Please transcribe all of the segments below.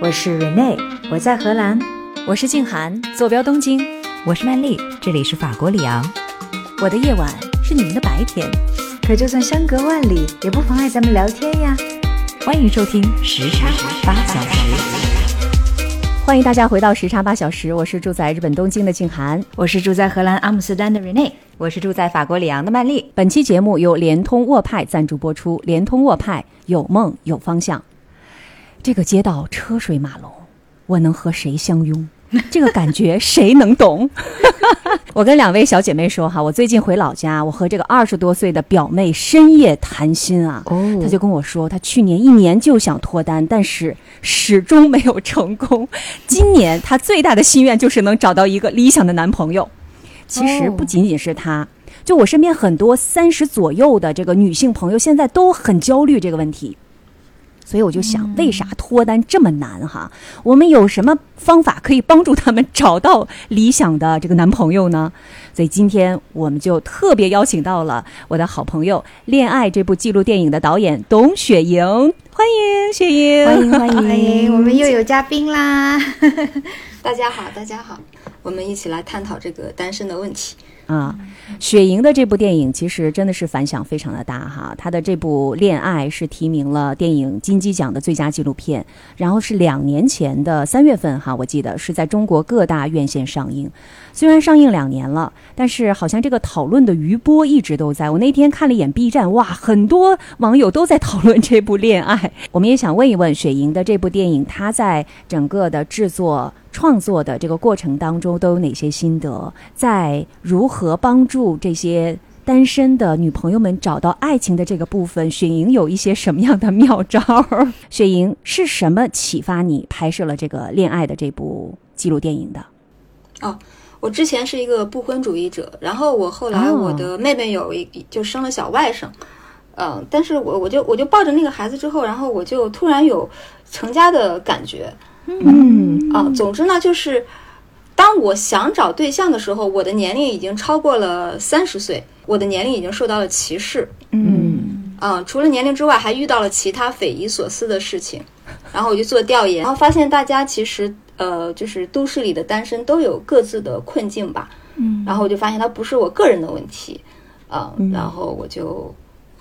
我是 Rene，我在荷兰；我是静涵，坐标东京；我是曼丽，这里是法国里昂。我的夜晚是你们的白天，可就算相隔万里，也不妨碍咱们聊天呀。欢迎收听时差八小时，欢迎大家回到时差八小时。我是住在日本东京的静涵，我是住在荷兰阿姆斯特丹的 Rene，我是住在法国里昂的曼丽。本期节目由联通沃派赞助播出，联通沃派有梦有方向。这个街道车水马龙，我能和谁相拥？这个感觉谁能懂？我跟两位小姐妹说哈，我最近回老家，我和这个二十多岁的表妹深夜谈心啊。哦，她就跟我说，她去年一年就想脱单，但是始终没有成功。今年她最大的心愿就是能找到一个理想的男朋友。其实不仅仅是她，就我身边很多三十左右的这个女性朋友，现在都很焦虑这个问题。所以我就想，为啥脱单这么难哈？我们有什么方法可以帮助他们找到理想的这个男朋友呢？所以今天我们就特别邀请到了我的好朋友《恋爱》这部纪录电影的导演董雪莹，欢迎雪莹，欢迎欢迎欢迎，我们又有嘉宾啦！大家好，大家好，我们一起来探讨这个单身的问题。啊，雪莹的这部电影其实真的是反响非常的大哈。她的这部《恋爱》是提名了电影金鸡奖的最佳纪录片，然后是两年前的三月份哈，我记得是在中国各大院线上映。虽然上映两年了，但是好像这个讨论的余波一直都在。我那天看了一眼 B 站，哇，很多网友都在讨论这部《恋爱》。我们也想问一问雪莹的这部电影，它在整个的制作。创作的这个过程当中都有哪些心得？在如何帮助这些单身的女朋友们找到爱情的这个部分，雪莹有一些什么样的妙招？雪莹是什么启发你拍摄了这个恋爱的这部纪录电影的？哦，我之前是一个不婚主义者，然后我后来我的妹妹有一就生了小外甥，嗯，但是我我就我就抱着那个孩子之后，然后我就突然有成家的感觉。嗯啊，总之呢，就是当我想找对象的时候，我的年龄已经超过了三十岁，我的年龄已经受到了歧视。嗯啊，除了年龄之外，还遇到了其他匪夷所思的事情。然后我就做调研，然后发现大家其实呃，就是都市里的单身都有各自的困境吧。嗯，然后我就发现它不是我个人的问题啊，然后我就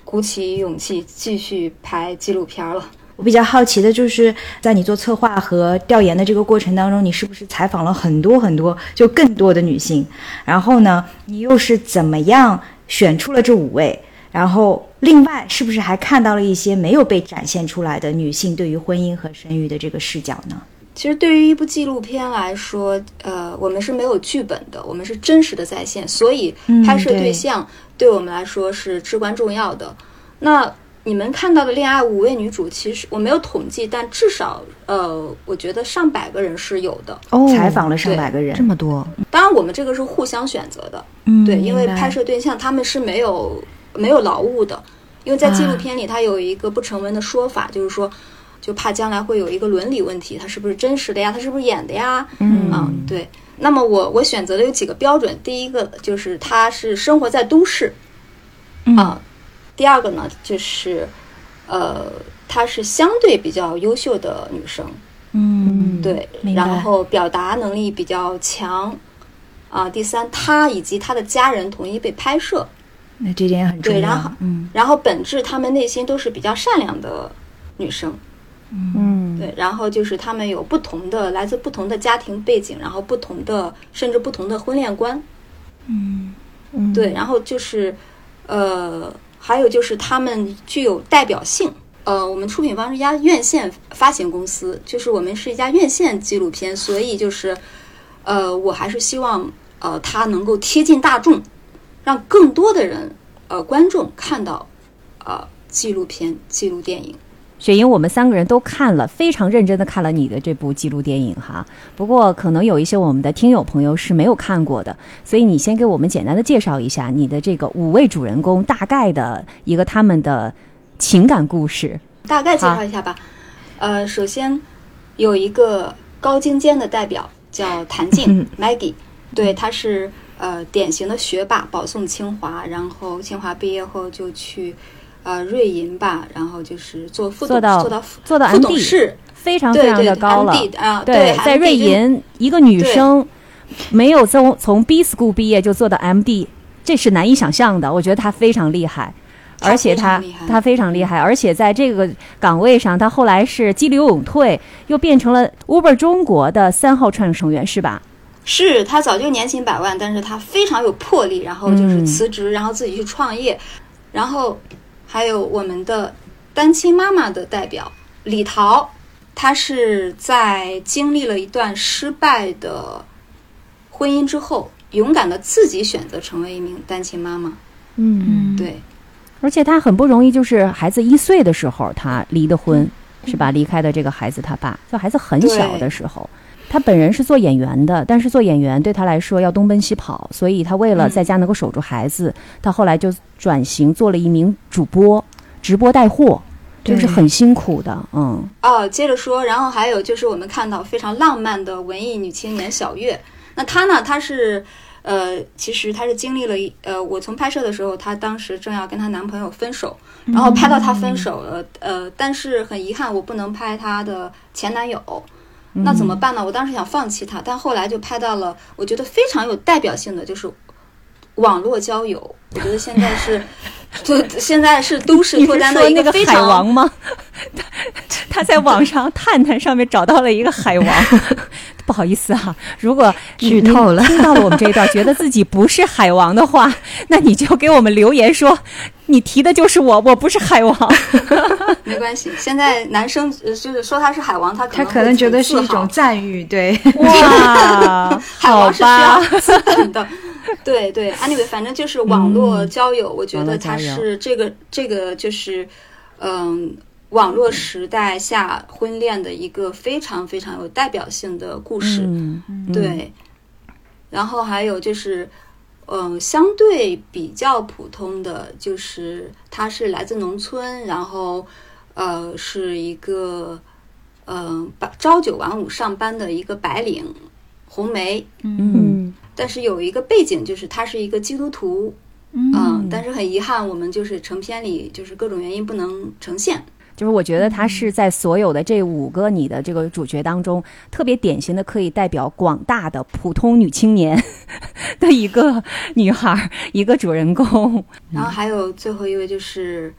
鼓起勇气继续拍纪录片了。我比较好奇的就是，在你做策划和调研的这个过程当中，你是不是采访了很多很多，就更多的女性？然后呢，你又是怎么样选出了这五位？然后，另外是不是还看到了一些没有被展现出来的女性对于婚姻和生育的这个视角呢？其实，对于一部纪录片来说，呃，我们是没有剧本的，我们是真实的在线，所以拍摄对象对我们来说是至关重要的。那。你们看到的恋爱五位女主，其实我没有统计，但至少呃，我觉得上百个人是有的。哦，采访了上百个人，这么多。当然，我们这个是互相选择的。嗯，对，因为拍摄对象他们是没有没有劳务的，因为在纪录片里，它有一个不成文的说法，就是说，就怕将来会有一个伦理问题，他是不是真实的呀？他是不是演的呀？嗯，对。那么我我选择的有几个标准，第一个就是他是生活在都市，啊。第二个呢，就是，呃，她是相对比较优秀的女生，嗯，对，然后表达能力比较强，啊，第三，她以及她的家人同意被拍摄，那这点很重要。对，然后，嗯，然后本质她们内心都是比较善良的女生，嗯，对，然后就是他们有不同的来自不同的家庭背景，然后不同的甚至不同的婚恋观，嗯，对，然后就是，呃。还有就是他们具有代表性。呃，我们出品方是一家院线发行公司，就是我们是一家院线纪录片，所以就是，呃，我还是希望呃它能够贴近大众，让更多的人呃观众看到呃纪录片、纪录电影。雪莹，我们三个人都看了，非常认真的看了你的这部纪录电影哈。不过，可能有一些我们的听友朋友是没有看过的，所以你先给我们简单的介绍一下你的这个五位主人公大概的一个他们的情感故事。大概介绍一下吧。呃，首先有一个高精尖的代表叫谭静 Maggie，对，她是呃典型的学霸，保送清华，然后清华毕业后就去。呃瑞银吧，然后就是做副做到做到副做到副董 MD 事，非常非常的高了。啊，对，在瑞银，一个女生没有从从 B school 毕业就做到 MD，这是难以想象的。我觉得她非常厉害，而且她她非常厉害，而且在这个岗位上，她后来是激流勇退，又变成了 Uber 中国的三号创始成员，是吧？是他早就年薪百万，但是他非常有魄力，然后就是嗯辞职，然后自己去创业，然后还有我们的单亲妈妈的代表李桃，她是在经历了一段失败的婚姻之后，勇敢的自己选择成为一名单亲妈妈。嗯，对，而且她很不容易，就是孩子一岁的时候，她离的婚，是吧？离开的这个孩子他爸，就孩子很小的时候。她本人是做演员的，但是做演员对她来说要东奔西跑，所以她为了在家能够守住孩子，她后来就转型做了一名主播，直播带货，就是很辛苦的，嗯。哦，接着说，然后还有就是我们看到非常浪漫的文艺女青年小月，那她呢，她是呃，其实她是经历了一呃，我从拍摄的时候，她当时正要跟她男朋友分手，然后拍到她分手了，呃，但是很遗憾，我不能拍她的前男友。那怎么办呢？我当时想放弃它，但后来就拍到了，我觉得非常有代表性的，就是网络交友。我觉得现在是，就现在是都市脱单的那个海非常王吗？他 他在网上探探上面找到了一个海王。不好意思啊，如果剧透了您听到了我们这一段，觉得自己不是海王的话，那你就给我们留言说，你提的就是我，我不是海王。没关系，现在男生呃就是说他是海王，他可他可能觉得是一种赞誉，对，哇，好海王是需吧要，资本的。对对，anyway，反正就是网络交友，我觉得它是这个这个就是嗯。网络时代下婚恋的一个非常非常有代表性的故事，嗯，对。然后还有就是，嗯、相对比较普通的就是他是来自农村，然后呃是一个嗯、呃朝九晚五上班的一个白领红梅，嗯但是有一个背景就是他是一个基督徒，嗯、但是很遗憾，我们就是成片里就是各种原因不能呈现。就是我觉得她是在所有的这五个你的这个主角当中，特别典型的可以代表广大的普通女青年 的一个女孩儿，一个主人公。然后还有最后一位就是，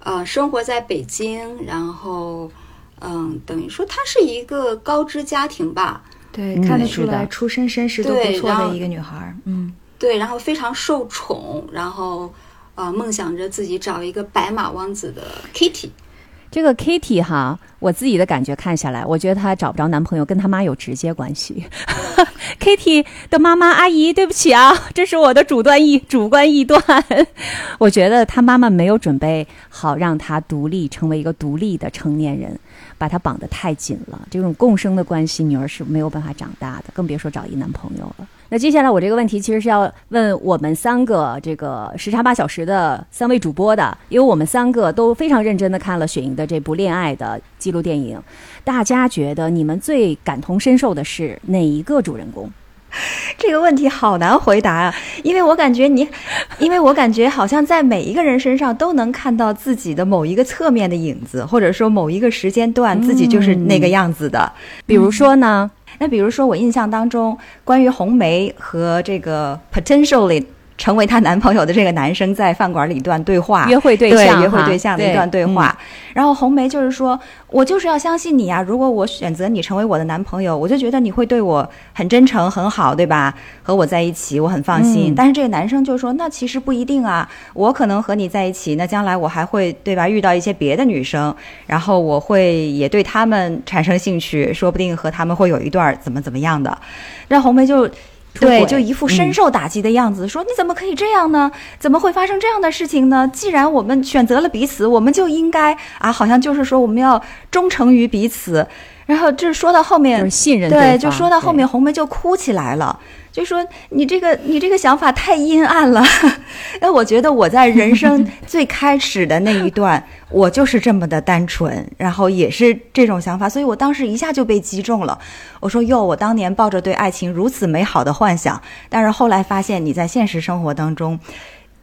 呃，生活在北京，然后，嗯，等于说她是一个高知家庭吧，对，嗯看得出来出身身世都不错的一个女孩儿，嗯，对，然后非常受宠，然后，呃，梦想着自己找一个白马王子的 Kitty。这个 Kitty 哈，我自己的感觉看下来，我觉得她找不着男朋友跟她妈有直接关系。Kitty 的妈妈阿姨，对不起啊，这是我的主观意主观臆断。我觉得她妈妈没有准备好让她独立，成为一个独立的成年人，把她绑得太紧了。这种共生的关系，女儿是没有办法长大的，更别说找一男朋友了。那接下来我这个问题其实是要问我们三个这个时差八小时的三位主播的，因为我们三个都非常认真的看了雪莹的这部恋爱的记录电影。大家觉得你们最感同身受的是哪一个主人公？这个问题好难回答啊，因为我感觉你，因为我感觉好像在每一个人身上都能看到自己的某一个侧面的影子，或者说某一个时间段自己就是那个样子的。比如说呢？那比如说，我印象当中，关于红梅和这个 potentially 成为她男朋友的这个男生在饭馆里一段对话，约会对对象哈，约会对象的一段对嗯话。然后红梅就是说，我就是要相信你啊！如果我选择你成为我的男朋友，我就觉得你会对我很真诚、很好，对吧？和我在一起，我很放心。嗯但是这个男生就说，那其实不一定啊，我可能和你在一起，那将来我还会对吧遇到一些别的女生，然后我会也对他们产生兴趣，说不定和他们会有一段怎么怎么样的。让红梅就。对，就一副深受打击的样子，说你怎么可以这样呢？怎么会发生这样的事情呢？既然我们选择了彼此，我们就应该啊，好像就是说我们要忠诚于彼此。然后就是说到后面，就是信任对，方就说到后面，红梅就哭起来了，就说你这个你这个想法太阴暗了。那 我觉得我在人生 最开始的那一段，我就是这么的单纯，然后也是这种想法，所以我当时一下就被击中了。我说哟，我当年抱着对爱情如此美好的幻想，但是后来发现你在现实生活当中，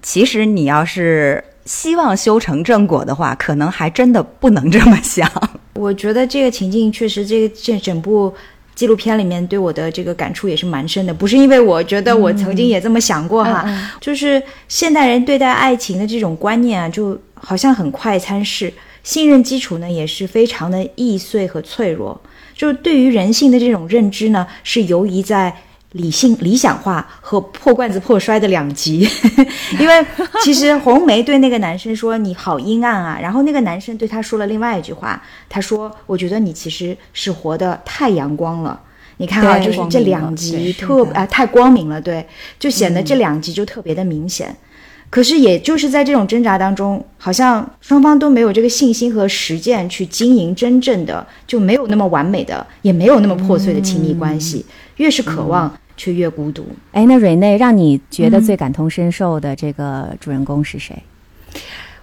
其实你要是。希望修成正果的话，可能还真的不能这么想。我觉得这个情境确实，这个这整部纪录片里面对我的这个感触也是蛮深的。不是因为我觉得我曾经也这么想过哈，就是现代人对待爱情的这种观念啊，就好像很快餐式，信任基础呢也是非常的易碎和脆弱。就是对于人性的这种认知呢，是游移在。理性理想化和破罐子破摔的两极，因为其实红梅对那个男生说你好阴暗啊，然后那个男生对他说了另外一句话，他说我觉得你其实是活得太阳光了，你看啊，就是这两极特啊太光明了，对，就显得这两极就特别的明显。可是也就是在这种挣扎当中，好像双方都没有这个信心和实践去经营真正的，就没有那么完美的，也没有那么破碎的亲密关系。越是渴望，却越孤独。哎，那瑞内让你觉得最感同身受的这个主人公是谁？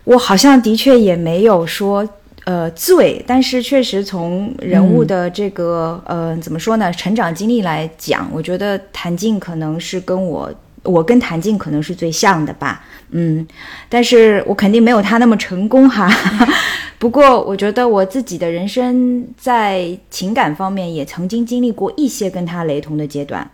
我好像的确也没有说呃最，但是确实从人物的这个呃怎么说呢，成长经历来讲，我觉得谭静可能是跟我，我跟谭静可能是最像的吧。嗯，但是我肯定没有他那么成功哈。不过，我觉得我自己的人生在情感方面也曾经经历过一些跟他雷同的阶段，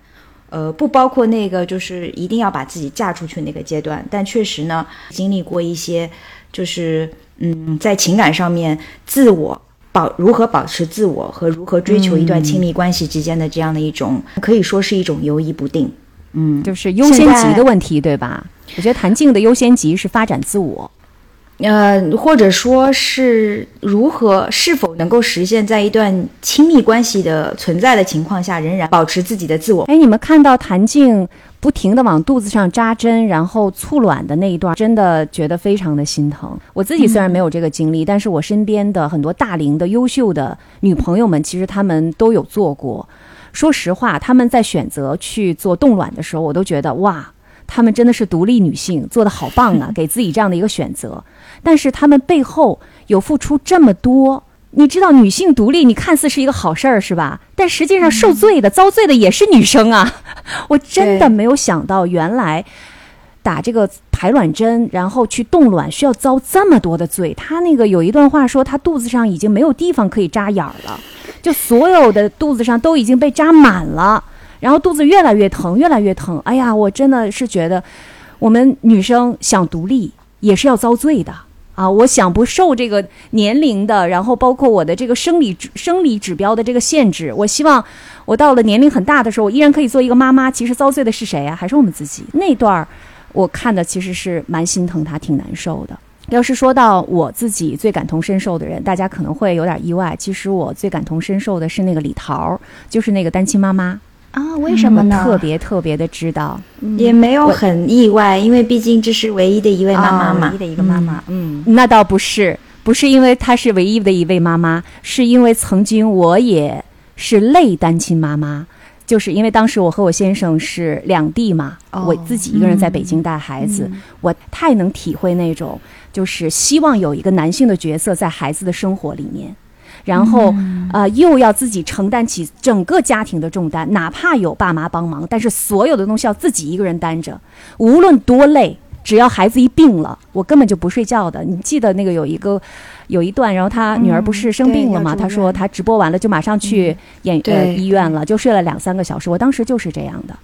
呃，不包括那个就是一定要把自己嫁出去那个阶段，但确实呢，经历过一些，就是嗯，在情感上面自我保如何保持自我和如何追求一段亲密关系之间的这样的一种，可以说是一种犹疑不定。嗯，就是优先级的问题，对吧？我觉得谭静的优先级是发展自我。呃，或者说是如何是否能够实现，在一段亲密关系的存在的情况下，仍然保持自己的自我？哎，你们看到谭静不停地往肚子上扎针，然后促卵的那一段，真的觉得非常的心疼。我自己虽然没有这个经历，但是我身边的很多大龄的优秀的女朋友们，其实她们都有做过。说实话，她们在选择去做冻卵的时候，我都觉得哇。她们真的是独立女性，做的好棒啊！给自己这样的一个选择，但是她们背后有付出这么多。你知道，女性独立，你看似是一个好事儿，是吧？但实际上受罪的、遭罪的也是女生啊！我真的没有想到，原来打这个排卵针，然后去冻卵，需要遭这么多的罪。她那个有一段话说，她肚子上已经没有地方可以扎眼儿了，就所有的肚子上都已经被扎满了。然后肚子越来越疼，越来越疼。哎呀，我真的是觉得，我们女生想独立也是要遭罪的啊！我想不受这个年龄的，然后包括我的这个生理生理指标的这个限制。我希望我到了年龄很大的时候，我依然可以做一个妈妈。其实遭罪的是谁啊？还是我们自己？那段儿我看的其实是蛮心疼她，挺难受的。要是说到我自己最感同身受的人，大家可能会有点意外。其实我最感同身受的是那个李桃，就是那个单亲妈妈。啊，为什么呢？特别特别的知道，也没有很意外，因为毕竟这是唯一的一位妈妈嘛，唯一的一个妈妈。嗯，那倒不是，不是因为她是唯一的一位妈妈，是因为曾经我也是类单亲妈妈，就是因为当时我和我先生是两地嘛，我自己一个人在北京带孩子，我太能体会那种，就是希望有一个男性的角色在孩子的生活里面。然后，呃，又要自己承担起整个家庭的重担，哪怕有爸妈帮忙，但是所有的东西要自己一个人担着，无论多累，只要孩子一病了，我根本就不睡觉的。你记得那个有一个，有一段，然后他女儿不是生病了吗？他说他直播完了就马上去演呃医院了，就睡了两三个小时。我当时就是这样的，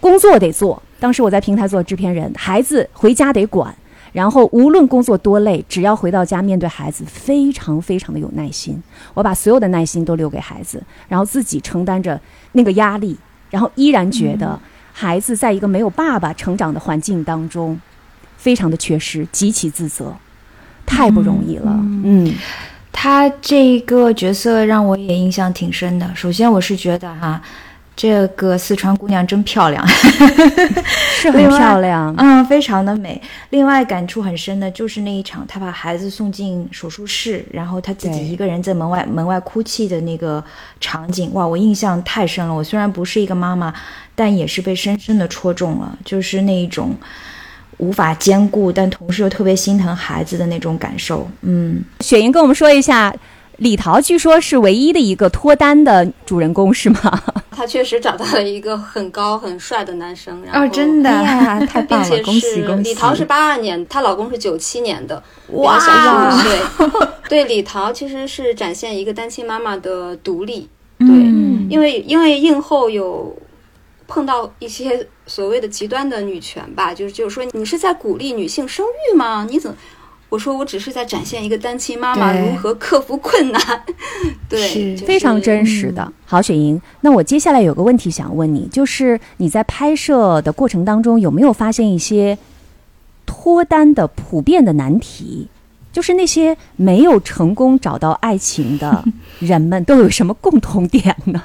工作得做，当时我在平台做制片人，孩子回家得管。然后无论工作多累，只要回到家面对孩子，非常非常的有耐心。我把所有的耐心都留给孩子，然后自己承担着那个压力，然后依然觉得孩子在一个没有爸爸成长的环境当中，非常的缺失，极其自责，太不容易了。嗯，他这个角色让我也印象挺深的。首先，我是觉得哈。这个四川姑娘真漂亮，是很漂亮，嗯，非常的美。另外感触很深的就是那一场，她把孩子送进手术室，然后她自己一个人在门外门外哭泣的那个场景，哇，我印象太深了。我虽然不是一个妈妈，但也是被深深的戳中了，就是那一种无法兼顾，但同时又特别心疼孩子的那种感受。嗯，雪莹跟我们说一下。李桃据说是唯一的一个脱单的主人公，是吗？她确实找到了一个很高很帅的男生，然后哦，真的，哎呀，太并棒了，且恭喜是恭喜！李桃是八二年，她老公是九七年的，哇比她小十五岁。对，李桃其实是展现一个单亲妈妈的独立。对，嗯因为因为映后有碰到一些所谓的极端的女权吧，就是就是说你是在鼓励女性生育吗？你怎么？我说我只是在展现一个单亲妈妈如何克服困难，对，是就是非常真实的。好，雪莹，那我接下来有个问题想问你，就是你在拍摄的过程当中有没有发现一些脱单的普遍的难题？就是那些没有成功找到爱情的 人们都有什么共同点呢？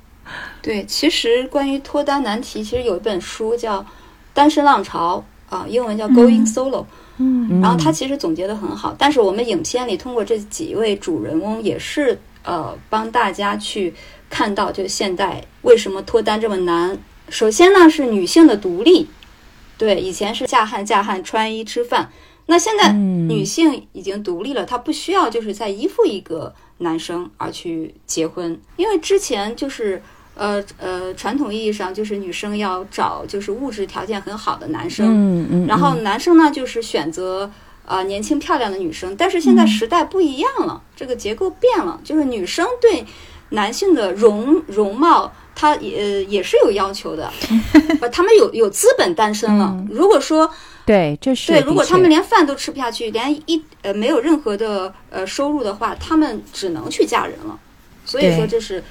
对，其实关于脱单难题，其实有一本书叫《单身浪潮》啊，英文叫《Going Solo》。嗯然后他其实总结的很好，但是我们影片里通过这几位主人翁，也是呃帮大家去看到，就现代为什么脱单这么难。首先呢是女性的独立，对，以前是嫁汉嫁汉穿衣吃饭，那现在嗯女性已经独立了，她不需要就是在依附一个男生而去结婚，因为之前就是。呃呃，传统意义上就是女生要找就是物质条件很好的男生，嗯嗯，然后男生呢，就是选择呃年轻漂亮的女生，但是现在时代不一样了，这个结构变了，就是女生对男性的容容貌，她也、呃也是有要求的，不，他们有有资本单身了。如果说对，这是对，如果他们连饭都吃不下去，连一呃没有任何的呃收入的话，他们只能去嫁人了。所以说对这是。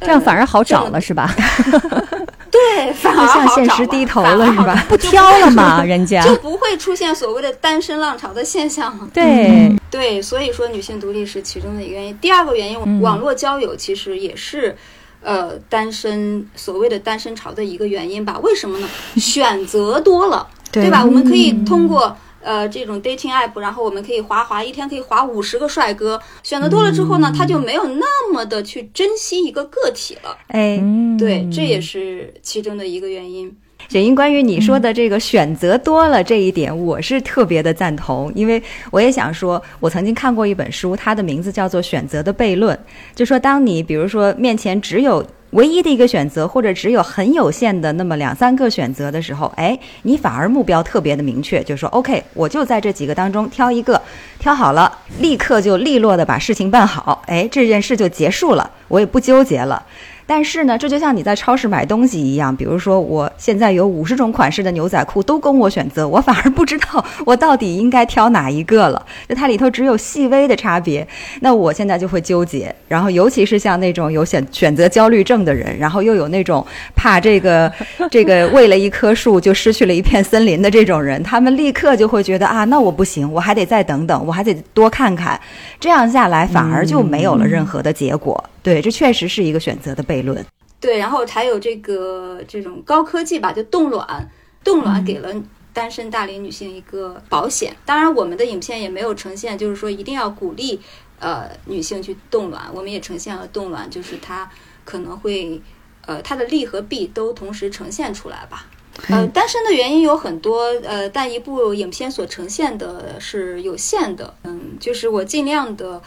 这样反而好找了，是吧？对，反而向好找了 现实低头反而好了是吧找不挑了嘛，人家就不会出现所谓的单身浪潮的现象了。对，对，所以说女性独立是其中的一个原因。第二个原因，嗯网络交友其实也是，呃，单身所谓的单身潮的一个原因吧？为什么呢？选择多了，对吧？我们可以通过。呃，这种 dating app，然后我们可以划划，一天可以划五十个帅哥。选择多了之后呢，他就没有那么的去珍惜一个个体了。哎，嗯，对，这也是其中的一个原因。雪英，关于你说的这个选择多了这一点，我是特别的赞同，因为我也想说，我曾经看过一本书，它的名字叫做《选择的悖论》，就说当你比如说面前只有唯一的一个选择，或者只有很有限的那么两三个选择的时候，哎，你反而目标特别的明确，就说 OK，我就在这几个当中挑一个，挑好了，立刻就利落的把事情办好，哎，这件事就结束了，我也不纠结了。但是呢，这就像你在超市买东西一样，比如说我现在有五十种款式的牛仔裤都供我选择，我反而不知道我到底应该挑哪一个了。就它里头只有细微的差别，那我现在就会纠结。然后尤其是像那种有选选择焦虑症的人，然后又有那种怕这个 这个为了一棵树就失去了一片森林的这种人，他们立刻就会觉得啊，那我不行，我还得再等等，我还得多看看。这样下来反而就没有了任何的结果。对，这确实是一个选择的悖论。对，然后还有这个这种高科技吧，就冻卵，冻卵给了单身大龄女性一个保险。当然，我们的影片也没有呈现，就是说一定要鼓励呃女性去冻卵，我们也呈现了冻卵，就是它可能会呃它的利和弊都同时呈现出来吧。呃，单身的原因有很多，呃，但一部影片所呈现的是有限的，嗯，就是我尽量的。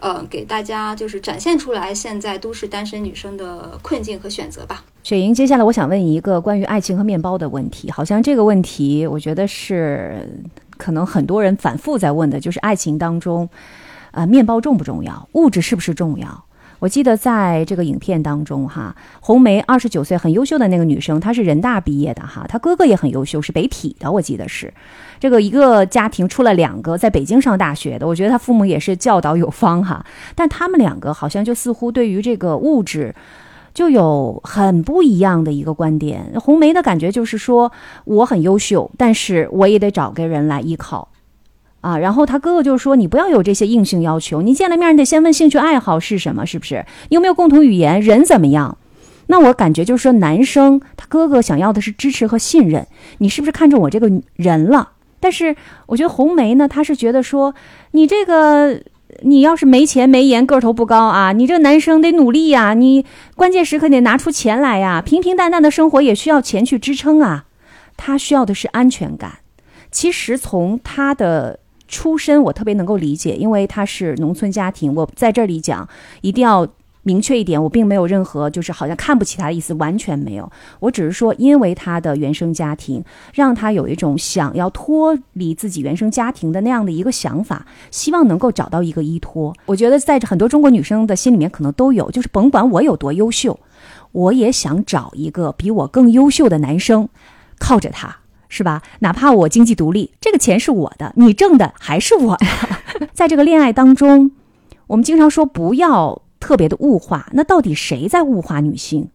呃，给大家就是展现出来现在都市单身女生的困境和选择吧。雪莹，接下来我想问一个关于爱情和面包的问题。好像这个问题，我觉得是可能很多人反复在问的，就是爱情当中，呃，面包重不重要？物质是不是重要？我记得在这个影片当中，哈，红梅二十九岁，很优秀的那个女生，她是人大毕业的，哈，她哥哥也很优秀，是北体的，我记得是。这个一个家庭出了两个在北京上大学的，我觉得他父母也是教导有方哈。但他们两个好像就似乎对于这个物质。就有很不一样的一个观点。红梅的感觉就是说，我很优秀，但是我也得找个人来依靠，啊。然后他哥哥就说，你不要有这些硬性要求，你见了面你得先问兴趣爱好是什么，是不是？你有没有共同语言？人怎么样？那我感觉就是说，男生他哥哥想要的是支持和信任，你是不是看中我这个人了？但是我觉得红梅呢，她是觉得说，你这个。你要是没钱没颜，个头不高啊，你这男生得努力呀、你关键时刻得拿出钱来呀、平平淡淡的生活也需要钱去支撑啊。他需要的是安全感。其实从他的出身我特别能够理解，因为他是农村家庭。我在这里讲，一定要明确一点，我并没有任何就是好像看不起他的意思，完全没有。我只是说，因为他的原生家庭，让他有一种想要脱离自己原生家庭的那样的一个想法，希望能够找到一个依托。我觉得在很多中国女生的心里面，可能都有，就是甭管我有多优秀，我也想找一个比我更优秀的男生，靠着他。是吧？哪怕我经济独立，这个钱是我的，你挣的还是我的。在这个恋爱当中，我们经常说不要特别的物化，那到底谁在物化女性？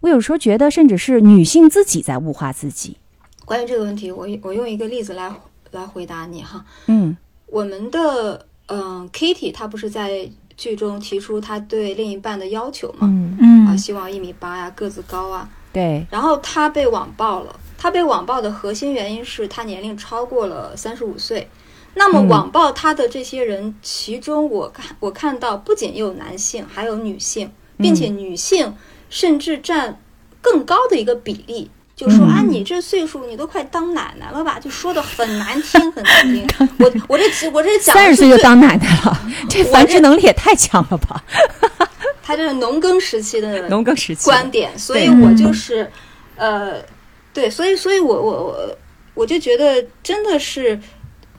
我有时候觉得，甚至是女性自己在物化自己。关于这个问题，我我用一个例子来来回答你哈。嗯，我们的嗯，Kitty 她不是在剧中提出她对另一半的要求吗？嗯嗯啊，希望一米八呀，个子高啊。对，然后她被网暴了。他被网暴的核心原因是他年龄超过了三十五岁。那么网暴他的这些人，其中我看我看到不仅有男性，还有女性，并且女性甚至占更高的一个比例。就说啊，你这岁数，你都快当奶奶了吧？就说的很难听，很难听。我我这我这讲三十岁就当奶奶了，这繁殖能力也太强了吧？他这是农耕时期的农耕时期观点，所以我就是呃。对，所以，所以我，我，我，我就觉得，真的是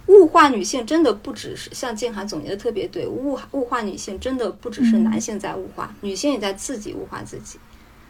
物化女性，真的不只是像静涵总结的特别对，物物化女性，真的不只是男性在物化，女性也在自己物化自己。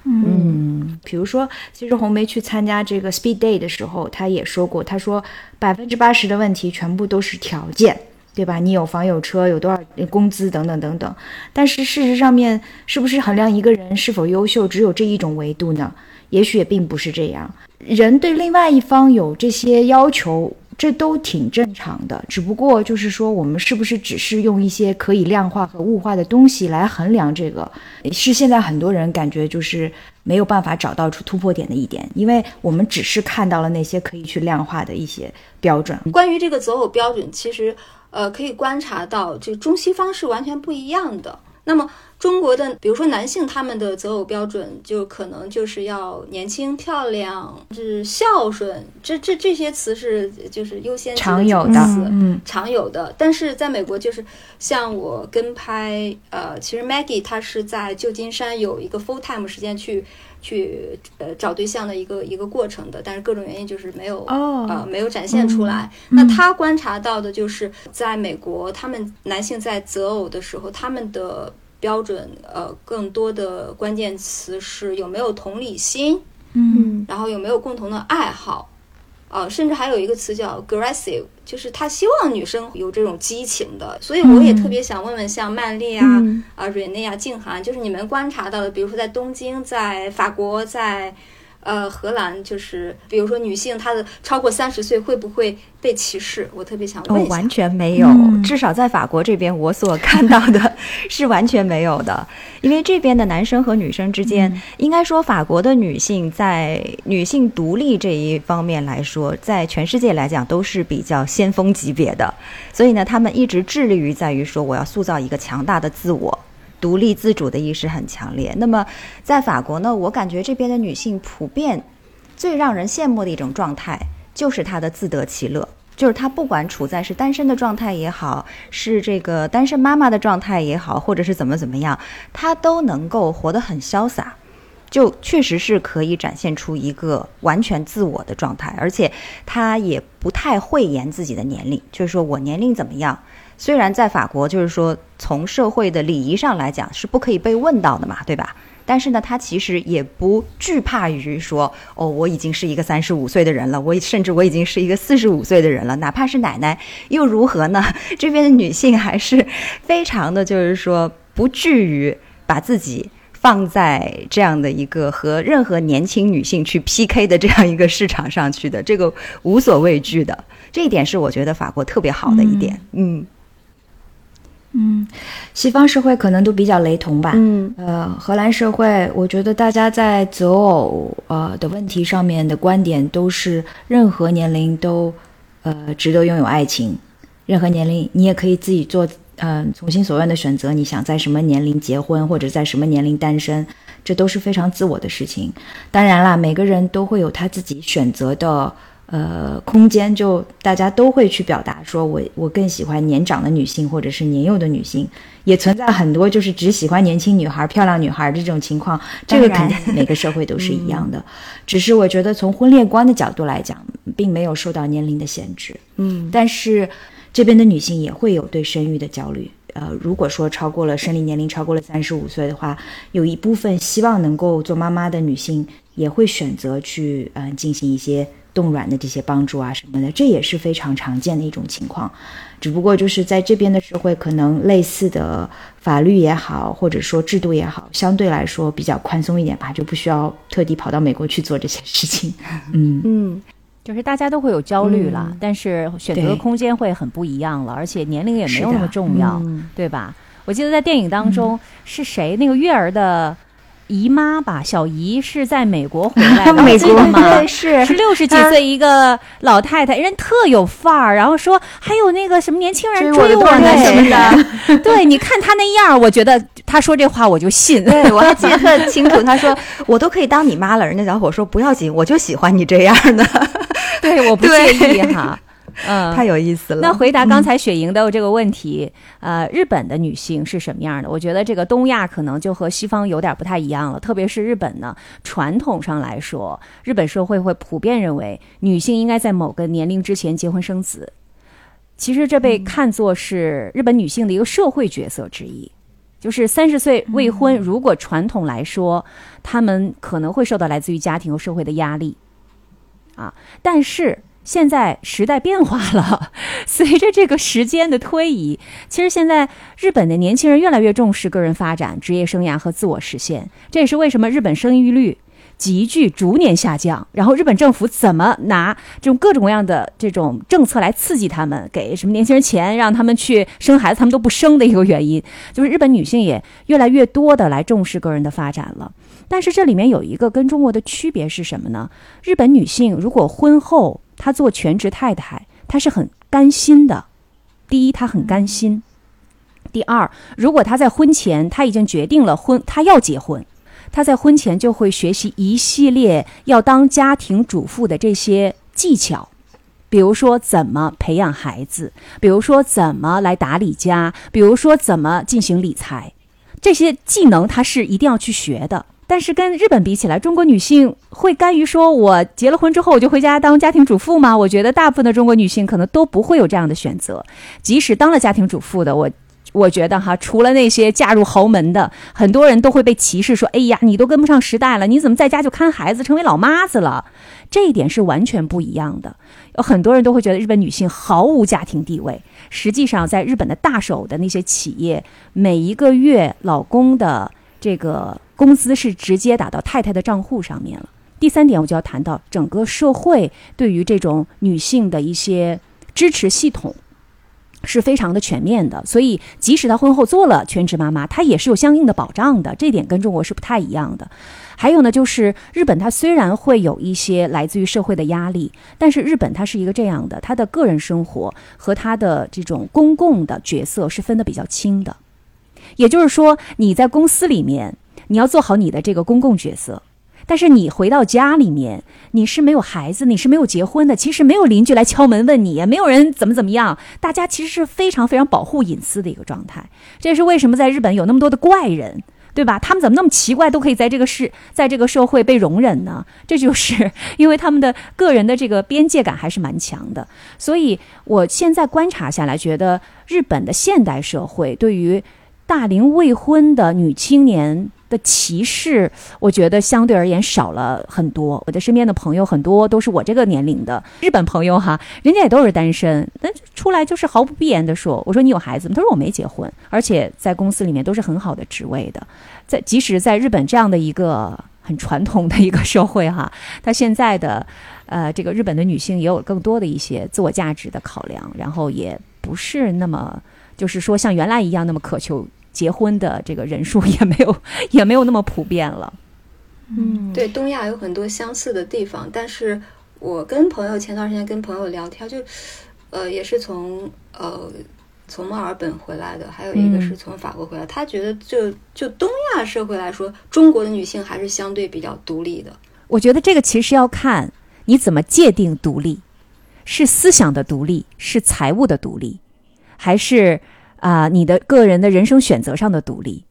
嗯，比如说，其实红梅去参加这个 Speed Day 的时候，她也说过，她说百分之八十的问题全部都是条件，对吧？你有房有车，有多少工资等等等等。但是事实上面，是不是衡量一个人是否优秀，只有这一种维度呢？也许也并不是这样。人对另外一方有这些要求，这都挺正常的。只不过就是说，我们是不是只是用一些可以量化和物化的东西来衡量这个，是现在很多人感觉就是没有办法找到出突破点的一点，因为我们只是看到了那些可以去量化的一些标准。关于这个择偶标准，其实呃可以观察到，这中西方是完全不一样的。那么。中国的，比如说男性，他们的择偶标准就可能就是要年轻、漂亮，是孝顺，这这这些词是就是优先常有的，嗯，常有的。但是在美国，就是像我跟拍，呃，其实 Maggie 她是在旧金山有一个 full time 时间去去呃找对象的一个一个过程的，但是各种原因就是没有哦，呃没有展现出来。那他观察到的就是在美国，他们男性在择偶的时候，他们的。标准，呃，更多的关键词是有没有同理心，嗯，然后有没有共同的爱好，呃，甚至还有一个词叫 aggressive，就是他希望女生有这种激情的。所以我也特别想问问，像曼丽啊、啊瑞内啊、静涵，就是你们观察到的，比如说在东京、在法国、在。呃，荷兰就是，比如说女性她的超过三十岁会不会被歧视？我特别想问哦，完全没有，至少在法国这边我所 看到的是完全没有的。因为这边的男生和女生之间，应该说法国的女性在女性独立这一方面来说，在全世界来讲都是比较先锋级别的。所以呢，他们一直致力于在于说，我要塑造一个强大的自我。独立自主的意识很强烈。那么，在法国呢，我感觉这边的女性普遍最让人羡慕的一种状态，就是她的自得其乐。就是她不管处在是单身的状态也好，是这个单身妈妈的状态也好，或者是怎么怎么样，她都能够活得很潇洒，就确实是可以展现出一个完全自我的状态。而且她也不太讳言自己的年龄，就是说我年龄怎么样。虽然在法国，就是说从社会的礼仪上来讲是不可以被问到的嘛，对吧？但是呢，他其实也不惧怕于说，哦，我已经是一个三十五岁的人了，我甚至我已经是一个四十五岁的人了，哪怕是奶奶又如何呢？这边的女性还是非常的，就是说不至于把自己放在这样的一个和任何年轻女性去 PK 的这样一个市场上去的，这个无所畏惧的，这一点是我觉得法国特别好的一点，嗯，西方社会可能都比较雷同吧。嗯，呃，荷兰社会，我觉得大家在择偶呃的问题上面的观点都是，任何年龄都呃值得拥有爱情，任何年龄你也可以自己做嗯从心所愿的选择，你想在什么年龄结婚或者在什么年龄单身，这都是非常自我的事情。当然啦，每个人都会有他自己选择的呃空间，就大家都会去表达说我我更喜欢年长的女性或者是年幼的女性，也存在很多就是只喜欢年轻女孩、漂亮女孩这种情况，这个肯定每个社会都是一样的。只是我觉得从婚恋观的角度来讲，并没有受到年龄的限制。嗯，但是这边的女性也会有对生育的焦虑。呃，如果说超过了生理年龄超过了三十五岁的话，有一部分希望能够做妈妈的女性也会选择去嗯、呃进行一些冻卵的这些帮助啊什么的，这也是非常常见的一种情况。只不过就是在这边的社会，可能类似的法律也好，或者说制度也好，相对来说比较宽松一点吧，就不需要特地跑到美国去做这些事情。嗯嗯，就是大家都会有焦虑了，嗯但是选择的空间会很不一样了，而且年龄也没有那么重要，嗯对吧？我记得在电影当中、是谁那个月儿的姨妈吧，小姨是在美国回来的，美国吗？是是六十几岁一个老太太，人特有范儿，然后说还有那个什么年轻人追追我我的多少什么的，对，你看她那样，我觉得她说这话我就信。对我还记得特清楚，她说 我都可以当你妈了。人家小伙说不要紧，我就喜欢你这样的，对，我不介意哈。嗯，太有意思了。那回答刚才雪莹的这个问题，呃，日本的女性是什么样的？我觉得这个东亚可能就和西方有点不太一样了，特别是日本呢，传统上来说，日本社会会普遍认为女性应该在某个年龄之前结婚生子。其实这被看作是日本女性的一个社会角色之一，就是三十岁未婚，如果传统来说，她们可能会受到来自于家庭和社会的压力，啊，但是现在时代变化了，随着这个时间的推移，其实现在日本的年轻人越来越重视个人发展、职业生涯和自我实现。这也是为什么日本生育率急剧逐年下降，然后日本政府怎么拿这种各种各样的这种政策来刺激他们，给什么年轻人钱，让他们去生孩子，他们都不生的一个原因，就是日本女性也越来越多的来重视个人的发展了。但是这里面有一个跟中国的区别是什么呢？日本女性如果婚后她做全职太太，她是很甘心的。第一，她很甘心；第二，如果她在婚前她已经决定了婚，她要结婚，她在婚前就会学习一系列要当家庭主妇的这些技巧。比如说怎么培养孩子，比如说怎么来打理家，比如说怎么进行理财，这些技能她是一定要去学的。但是跟日本比起来，中国女性会甘于说我结了婚之后我就回家当家庭主妇吗？我觉得大部分的中国女性可能都不会有这样的选择。即使当了家庭主妇的，我我觉得哈，除了那些嫁入豪门的，很多人都会被歧视说：“哎呀，你都跟不上时代了，你怎么在家就看孩子，成为老妈子了？”这一点是完全不一样的。有很多人都会觉得日本女性毫无家庭地位。实际上，在日本的大手的那些企业，每一个月老公的这个工资是直接打到太太的账户上面了。第三点，我就要谈到整个社会对于这种女性的一些支持系统。是非常的全面的，所以即使她婚后做了全职妈妈，她也是有相应的保障的，这点跟中国是不太一样的。还有呢，就是日本它虽然会有一些来自于社会的压力，但是日本它是一个这样的，她的个人生活和他的这种公共的角色是分得比较清的。也就是说，你在公司里面，你要做好你的这个公共角色。但是你回到家里面，你是没有孩子，你是没有结婚的，其实没有邻居来敲门问你，也没有人怎么怎么样，大家其实是非常非常保护隐私的一个状态。这是为什么在日本有那么多的怪人，对吧？他们怎么那么奇怪，都可以在这个世，在这个社会被容忍呢？这就是因为他们的个人的这个边界感还是蛮强的。所以我现在观察下来，觉得日本的现代社会对于大龄未婚的女青年的歧视，我觉得相对而言少了很多。我的身边的朋友很多都是我这个年龄的日本朋友哈，人家也都是单身，那出来就是毫不避言的说：“我说你有孩子吗？”他说：“我没结婚，而且在公司里面都是很好的职位的。”在即使在日本这样的一个很传统的一个社会哈，他现在的呃这个日本的女性也有更多的一些自我价值的考量，然后也不是那么就是说像原来一样那么渴求。结婚的这个人数 也没有也没有那么普遍了。嗯，对，东亚有很多相似的地方，但是我跟朋友前段时间跟朋友聊天，就呃也是从呃从墨尔本回来的，还有一个是从法国回来，他觉得就就东亚社会来说，中国的女性还是相对比较独立的。我觉得这个其实要看你怎么界定独立？是思想的独立，是财务的独立，还是啊、你的个人的人生选择上的独立？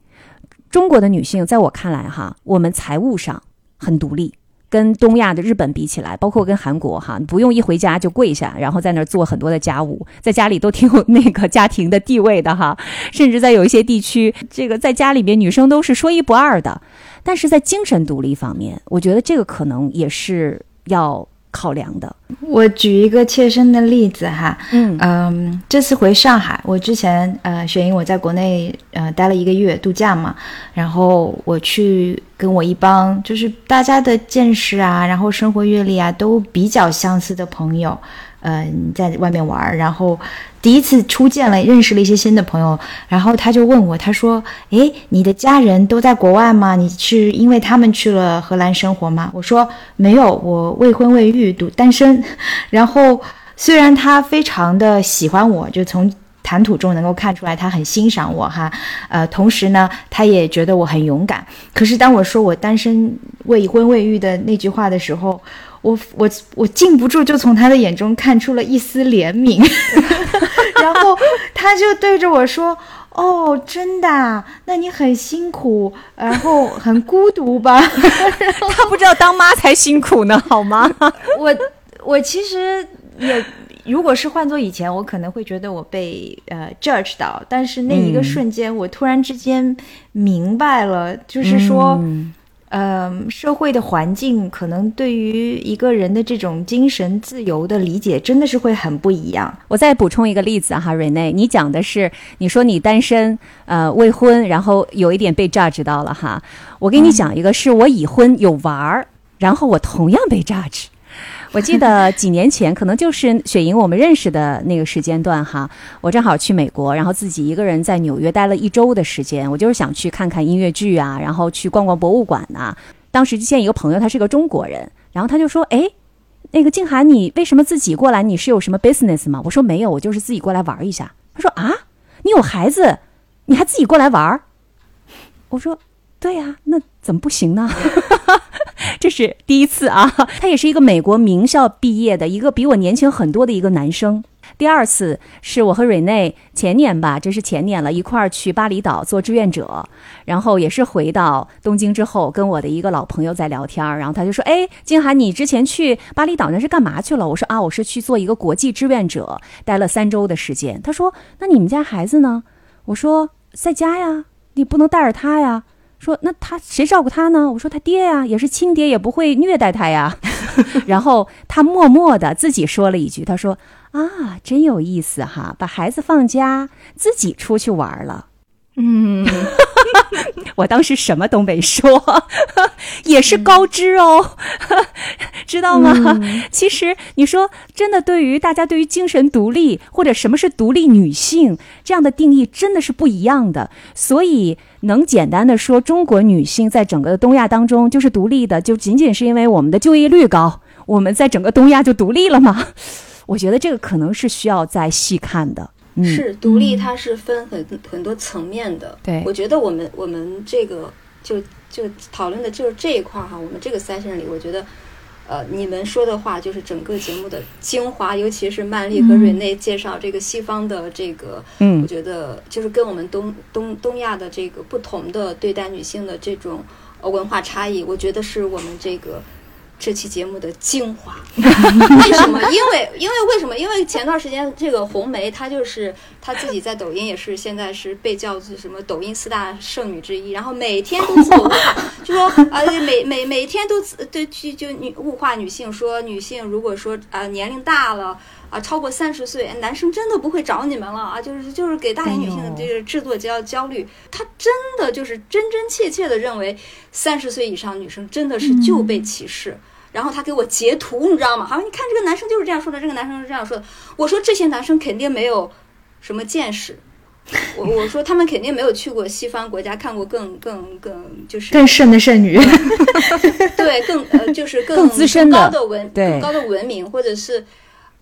中国的女性，在我看来哈，我们财务上很独立，跟东亚的日本比起来，包括跟韩国哈，不用一回家就跪下，然后在那儿做很多的家务，在家里都挺有那个家庭的地位的哈。甚至在有一些地区，这个在家里边女生都是说一不二的。但是在精神独立方面，我觉得这个可能也是要考量的。我举一个切身的例子哈，嗯嗯，这次回上海，我之前呃，雪莹我在国内呃待了一个月度假嘛，然后我去跟我一帮就是大家的见识啊，然后生活阅历啊都比较相似的朋友，嗯、在外面玩，然后第一次初见了，认识了一些新的朋友，然后他就问我，他说：“诶，你的家人都在国外吗？你是因为他们去了荷兰生活吗？”我说：“没有，我未婚未育，独单身。”然后虽然他非常的喜欢我，就从谈吐中能够看出来他很欣赏我哈，呃，同时呢，他也觉得我很勇敢。可是当我说我单身未婚未育的那句话的时候，我我我禁不住就从他的眼中看出了一丝怜悯，然后他就对着我说。哦，真的啊？那你很辛苦，然后很孤独吧？他不知道当妈才辛苦呢，好吗？我我其实也，如果是换做以前，我可能会觉得我被呃 judge 到，但是那一个嗯瞬间，我突然之间明白了，就是说，嗯呃，社会的环境可能对于一个人的这种精神自由的理解，真的是会很不一样。我再补充一个例子哈，瑞内，你讲的是你说你单身，呃，未婚，然后有一点被 judge 到了哈。我给你讲一个，是我已婚有娃儿，然后我同样被 judge。我记得几年前，可能就是雪莹我们认识的那个时间段哈，我正好去美国，然后自己一个人在纽约待了一周的时间，我就是想去看看音乐剧啊，然后去逛逛博物馆呐、当时见一个朋友，他是个中国人，然后他就说：“哎，那个静涵，你为什么自己过来？你是有什么 business 吗？”我说：“没有，我就是自己过来玩一下。”他说：“啊，你有孩子，你还自己过来玩？”我说：“对呀、那怎么不行呢？” 这是第一次啊，他也是一个美国名校毕业的一个比我年轻很多的一个男生。第二次是我和瑞内前年吧，这是前年了，一块儿去巴厘岛做志愿者，然后也是回到东京之后，跟我的一个老朋友在聊天儿，然后他就说：“哎，金涵，你之前去巴厘岛那是干嘛去了？”我说：“啊，我是去做一个国际志愿者，待了三周的时间。”他说：“那你们家孩子呢？”我说：“在家呀，你不能带着他呀。”说那他谁照顾他呢？我说他爹呀，也是亲爹，也不会虐待他呀。然后他默默的自己说了一句，他说啊，真有意思哈，把孩子放家，自己出去玩了。嗯，我当时什么都没说，也是高知哦，知道吗？其实你说真的，对于大家对于精神独立或者什么是独立女性这样的定义，真的是不一样的。所以能简单的说，中国女性在整个东亚当中就是独立的，就仅仅是因为我们的就业率高，我们在整个东亚就独立了吗？我觉得这个可能是需要再细看的。嗯，是独立，它是分很很多层面的。对我觉得我们我们这个就就讨论的就是这一块儿哈，我们这个 session 里，我觉得。呃，你们说的话就是整个节目的精华，尤其是曼丽和瑞内介绍这个西方的这个，嗯。我觉得就是跟我们东东东亚的这个不同的对待女性的这种呃文化差异，我觉得是我们这个这期节目的精华。为什么？因为因为为什么？因为前段时间这个红梅她就是她自己在抖音也是现在是被叫做什么抖音四大剩女之一，然后每天都自我，就说啊、每每每天都自对去就女物化女性，说女性如果说啊、年龄大了。啊，超过三十岁，哎男生真的不会找你们了啊！就是就是给大龄女性的这个制作焦焦虑，他真的就是真真切切的认为三十岁以上女生真的是就被歧视。然后他给我截图，你知道吗？好像你看这个男生就是这样说的，这个男生是这样说的。我说这些男生肯定没有什么见识，我我说他们肯定没有去过西方国家，看过更更更就是更甚的剩女，对更呃就是更更资深的更高的文对更高的文明，或者是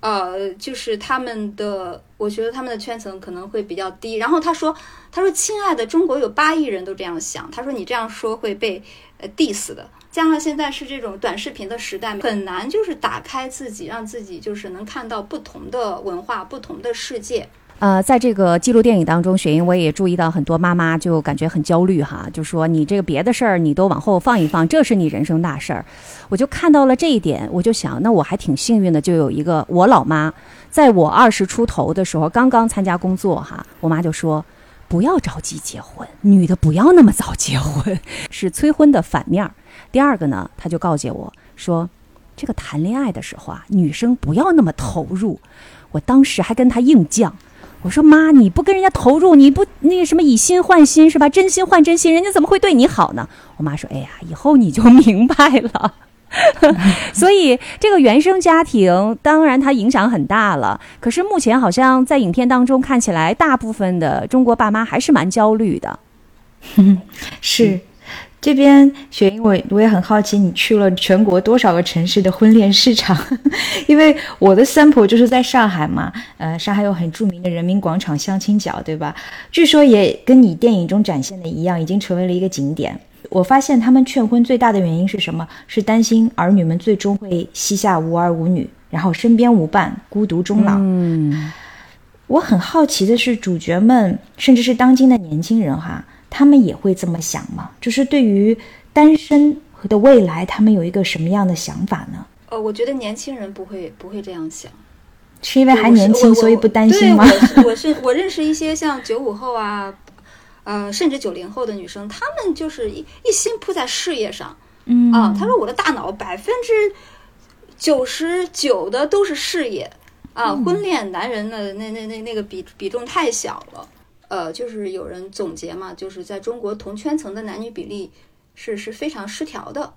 呃，就是他们的，我觉得他们的圈层可能会比较低。然后他说，他说，亲爱的，中国有八亿人都这样想。他说你这样说会被呃 diss 的。加上现在是这种短视频的时代，很难就是打开自己，让自己就是能看到不同的文化、不同的世界。呃，在这个记录电影当中，雪英我也注意到很多妈妈就感觉很焦虑哈，就说你这个别的事儿你都往后放一放，这是你人生大事儿。我就看到了这一点，我就想，那我还挺幸运的，就有一个我老妈，在我二十出头的时候刚刚参加工作哈，我妈就说不要着急结婚，女的不要那么早结婚，是催婚的反面。第二个呢，她就告诫我说，这个谈恋爱的时候啊，女生不要那么投入。我当时还跟她硬犟。我说妈，你不跟人家投入，你不那个什么以心换心是吧？真心换真心，人家怎么会对你好呢？我妈说，哎呀，以后你就明白了。所以这个原生家庭当然它影响很大了。可是目前好像在影片当中看起来，大部分的中国爸妈还是蛮焦虑的。是。这边雪英，我我也很好奇，你去了全国多少个城市的婚恋市场？因为我的 sample 就是在上海嘛，呃，上海有很著名的人民广场相亲角，对吧？据说也跟你电影中展现的一样，已经成为了一个景点。我发现他们劝婚最大的原因是什么？是担心儿女们最终会膝下无儿无女，然后身边无伴，孤独终老。嗯，我很好奇的是，主角们，甚至是当今的年轻人，哈。他们也会这么想吗？就是对于单身的未来，他们有一个什么样的想法呢？呃，我觉得年轻人不会不会这样想，是因为还年轻，所以不担心吗？对，我是我认识一些像九五后啊，呃，甚至九零后的女生，她们就是一一心扑在事业上，嗯啊，她说我的大脑百分之九十九的都是事业啊，婚恋男人的那那那那个比比重太小了。呃，就是有人总结嘛，就是在中国同圈层的男女比例是是非常失调的，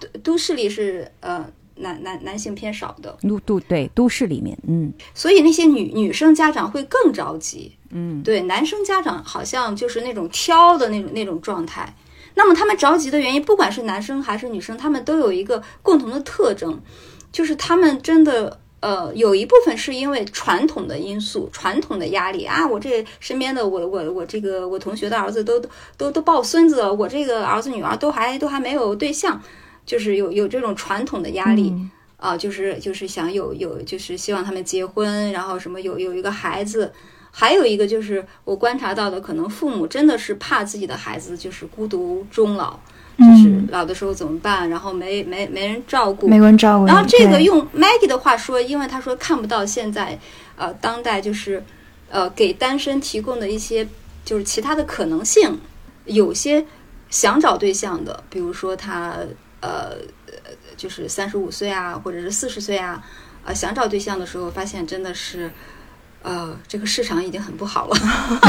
都都市里是呃男男男性偏少的，都都对都市里面，嗯，所以那些女女生家长会更着急，嗯，对，男生家长好像就是那种挑的那种那种状态，那么他们着急的原因，不管是男生还是女生，他们都有一个共同的特征，就是他们真的。呃，有一部分是因为传统的因素、传统的压力啊。我这身边的我我我这个我同学的儿子都都都抱孙子了，我这个儿子女儿都还都还没有对象，就是有有这种传统的压力啊，就是就是想有有就是希望他们结婚，然后什么有有一个孩子。还有一个就是我观察到的，可能父母真的是怕自己的孩子就是孤独终老。就是老的时候怎么办？然后没没没人照顾，没人照顾。然后这个用 Maggie 的话说，因为他说看不到现在，呃，当代就是，呃，给单身提供的一些就是其他的可能性。有些想找对象的，比如说他呃，就是三十五岁啊，或者是四十岁啊，呃，想找对象的时候，发现真的是。呃，这个市场已经很不好了。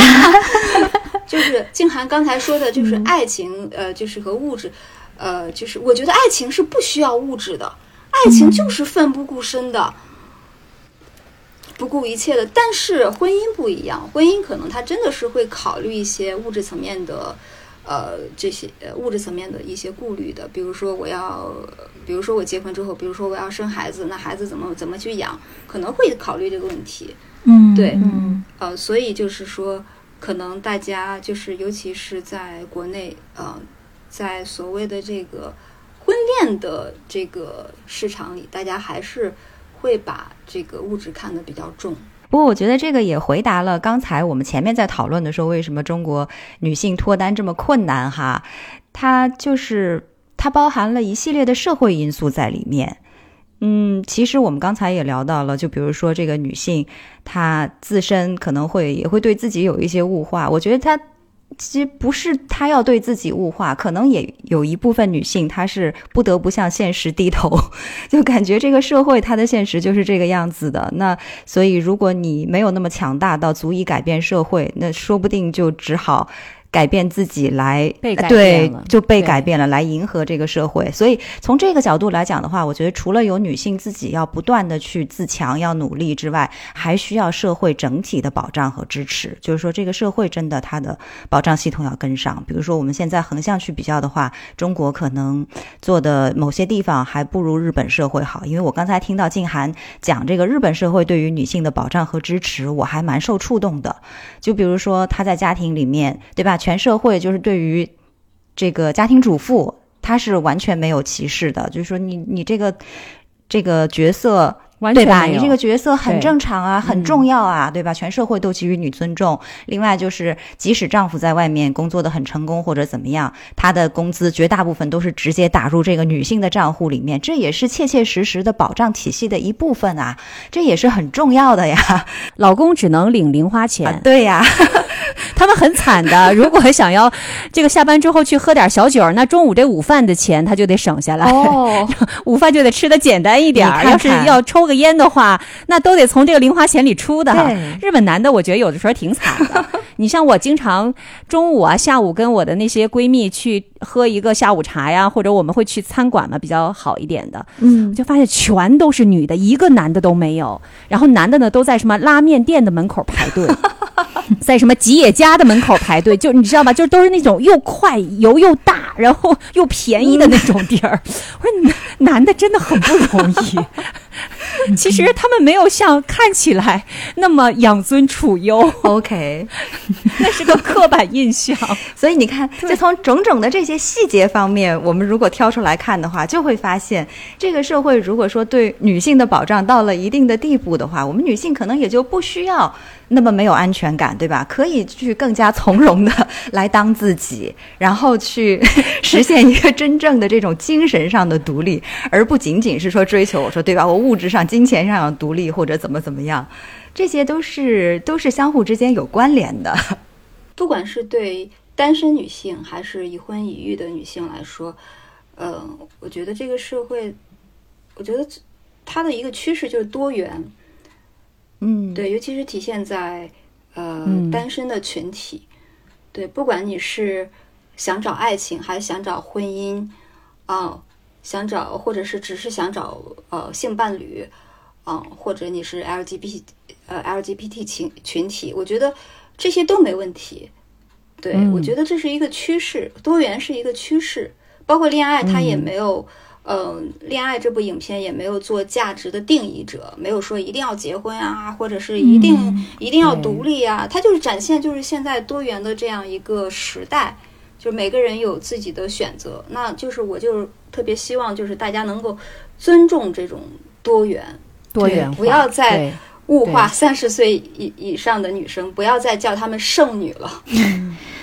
就是静涵刚才说的，就是爱情，呃，就是和物质，呃，就是我觉得爱情是不需要物质的，爱情就是奋不顾身的，不顾一切的。但是婚姻不一样，婚姻可能他真的是会考虑一些物质层面的，呃，这些物质层面的一些顾虑的。比如说我要，比如说我结婚之后，比如说我要生孩子，那孩子怎么怎么去养，可能会考虑这个问题。嗯，对，嗯，呃，所以就是说，可能大家就是，尤其是在国内，呃，在所谓的这个婚恋的这个市场里，大家还是会把这个物质看得比较重。不过，我觉得这个也回答了刚才我们前面在讨论的时候，为什么中国女性脱单这么困难？哈，它就是它包含了一系列的社会因素在里面。嗯，其实我们刚才也聊到了，就比如说这个女性，她自身可能会也会对自己有一些物化。我觉得她其实不是她要对自己物化，可能也有一部分女性她是不得不向现实低头，就感觉这个社会它的现实就是这个样子的。那所以如果你没有那么强大到足以改变社会，那说不定就只好改变自己来被改对就被改变了，来迎合这个社会。所以从这个角度来讲的话，我觉得除了有女性自己要不断的去自强、要努力之外，还需要社会整体的保障和支持。就是说，这个社会真的它的保障系统要跟上。比如说，我们现在横向去比较的话，中国可能做的某些地方还不如日本社会好。因为我刚才听到静涵讲这个日本社会对于女性的保障和支持，我还蛮受触动的。就比如说，她在家庭里面，对吧？全社会就是对于这个家庭主妇，她是完全没有歧视的。就是说你，你这个这个角色。对吧？你这个角色很正常啊，很重要啊，对吧？全社会都给予你尊重。另外就是，即使丈夫在外面工作的很成功或者怎么样，他的工资绝大部分都是直接打入这个女性的账户里面，这也是切切实实的保障体系的一部分啊，这也是很重要的呀。老公只能领零花钱，啊对呀，他们很惨的。如果想要这个下班之后去喝点小酒，那中午这午饭的钱他就得省下来，哦，午饭就得吃的简单一点要是要抽个烟的话，那都得从这个零花钱里出的。对日本男的我觉得有的时候挺惨的。你像我经常中午啊、下午跟我的那些闺蜜去喝一个下午茶呀，或者我们会去餐馆嘛，比较好一点的。嗯我，就发现全都是女的，一个男的都没有。然后男的呢，都在什么拉面店的门口排队，在什么吉野家的门口排队，就你知道吧？就都是那种又快、油又大，然后又便宜的那种地儿。我说男男的真的很不容易。其实他们没有像看起来那么养尊处优，OK，那是个刻板印象。所以你看，就从种种的这些细节方面，我们如果挑出来看的话，就会发现，这个社会如果说对女性的保障到了一定的地步的话，我们女性可能也就不需要那么没有安全感，对吧？可以去更加从容的来当自己，然后去实现一个真正的这种精神上的独立，而不仅仅是说追求我说对吧？我物质上、金钱上要独立或者怎么怎么样，这些都是都是相互之间有关联的。不管是对单身女性还是已婚已育的女性来说，呃，我觉得这个社会，我觉得它的一个趋势就是多元，嗯，对，尤其是体现在呃、嗯。单身的群体，对，不管你是想找爱情还是想找婚姻，啊、想找或者是只是想找呃性伴侣，啊、或者你是 LGBT 呃 LGBT 群群体，我觉得这些都没问题。对，嗯我觉得这是一个趋势，多元是一个趋势，包括恋爱，它也没有。嗯，恋爱这部影片也没有做价值的定义者，没有说一定要结婚啊，或者是一定、一定要独立啊，它就是展现就是现在多元的这样一个时代，就是每个人有自己的选择。那就是我就是特别希望就是大家能够尊重这种多元，多元，不要再对物化三十岁以以上的女生，不要再叫她们剩女了。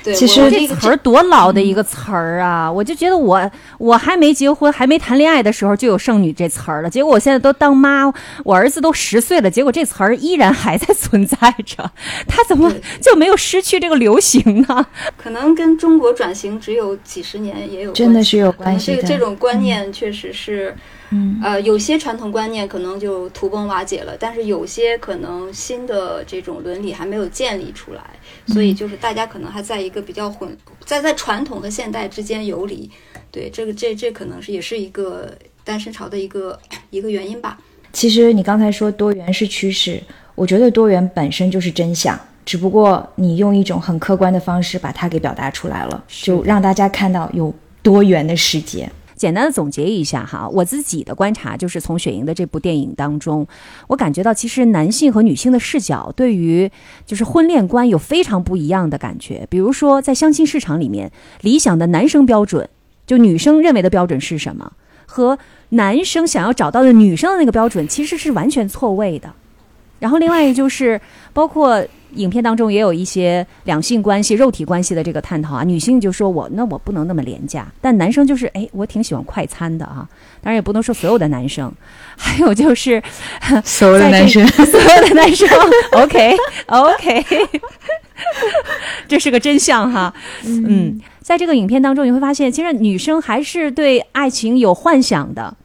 对，其实这个词儿多老的一个词儿啊！我就觉得我我还没结婚，还没谈恋爱的时候就有剩女这词儿了。结果我现在都当妈，我儿子都十岁了，结果这词儿依然还在存在着，它怎么就没有失去这个流行呢？可能跟中国转型只有几十年也有关系真的是有关系的这个这种观念确实是，嗯呃，有些传统观念可能就土崩瓦解了，但是有些可能新的这种伦理还没有建立出来，所以就是大家可能还在一个比较混，在在传统和现代之间游离。对，这个这这可能是也是一个单身潮的一个一个原因吧。其实你刚才说多元是趋势，我觉得多元本身就是真相，只不过你用一种很客观的方式把它给表达出来了，就让大家看到有多元的世界。简单的总结一下哈，我自己的观察就是从雪莹的这部电影当中，我感觉到其实男性和女性的视角对于就是婚恋观有非常不一样的感觉。比如说在相亲市场里面，理想的男生标准，就女生认为的标准是什么，和男生想要找到的女生的那个标准其实是完全错位的。然后另外一就是包括影片当中也有一些两性关系、肉体关系的这个探讨啊。女性就说我那我不能那么廉价，但男生就是哎，我挺喜欢快餐的啊。当然也不能说所有的男生，还有就是 所有的男生 所有的男生，OK OK，这是个真相哈。嗯，在这个影片当中，你会发现，其实女生还是对爱情有幻想的。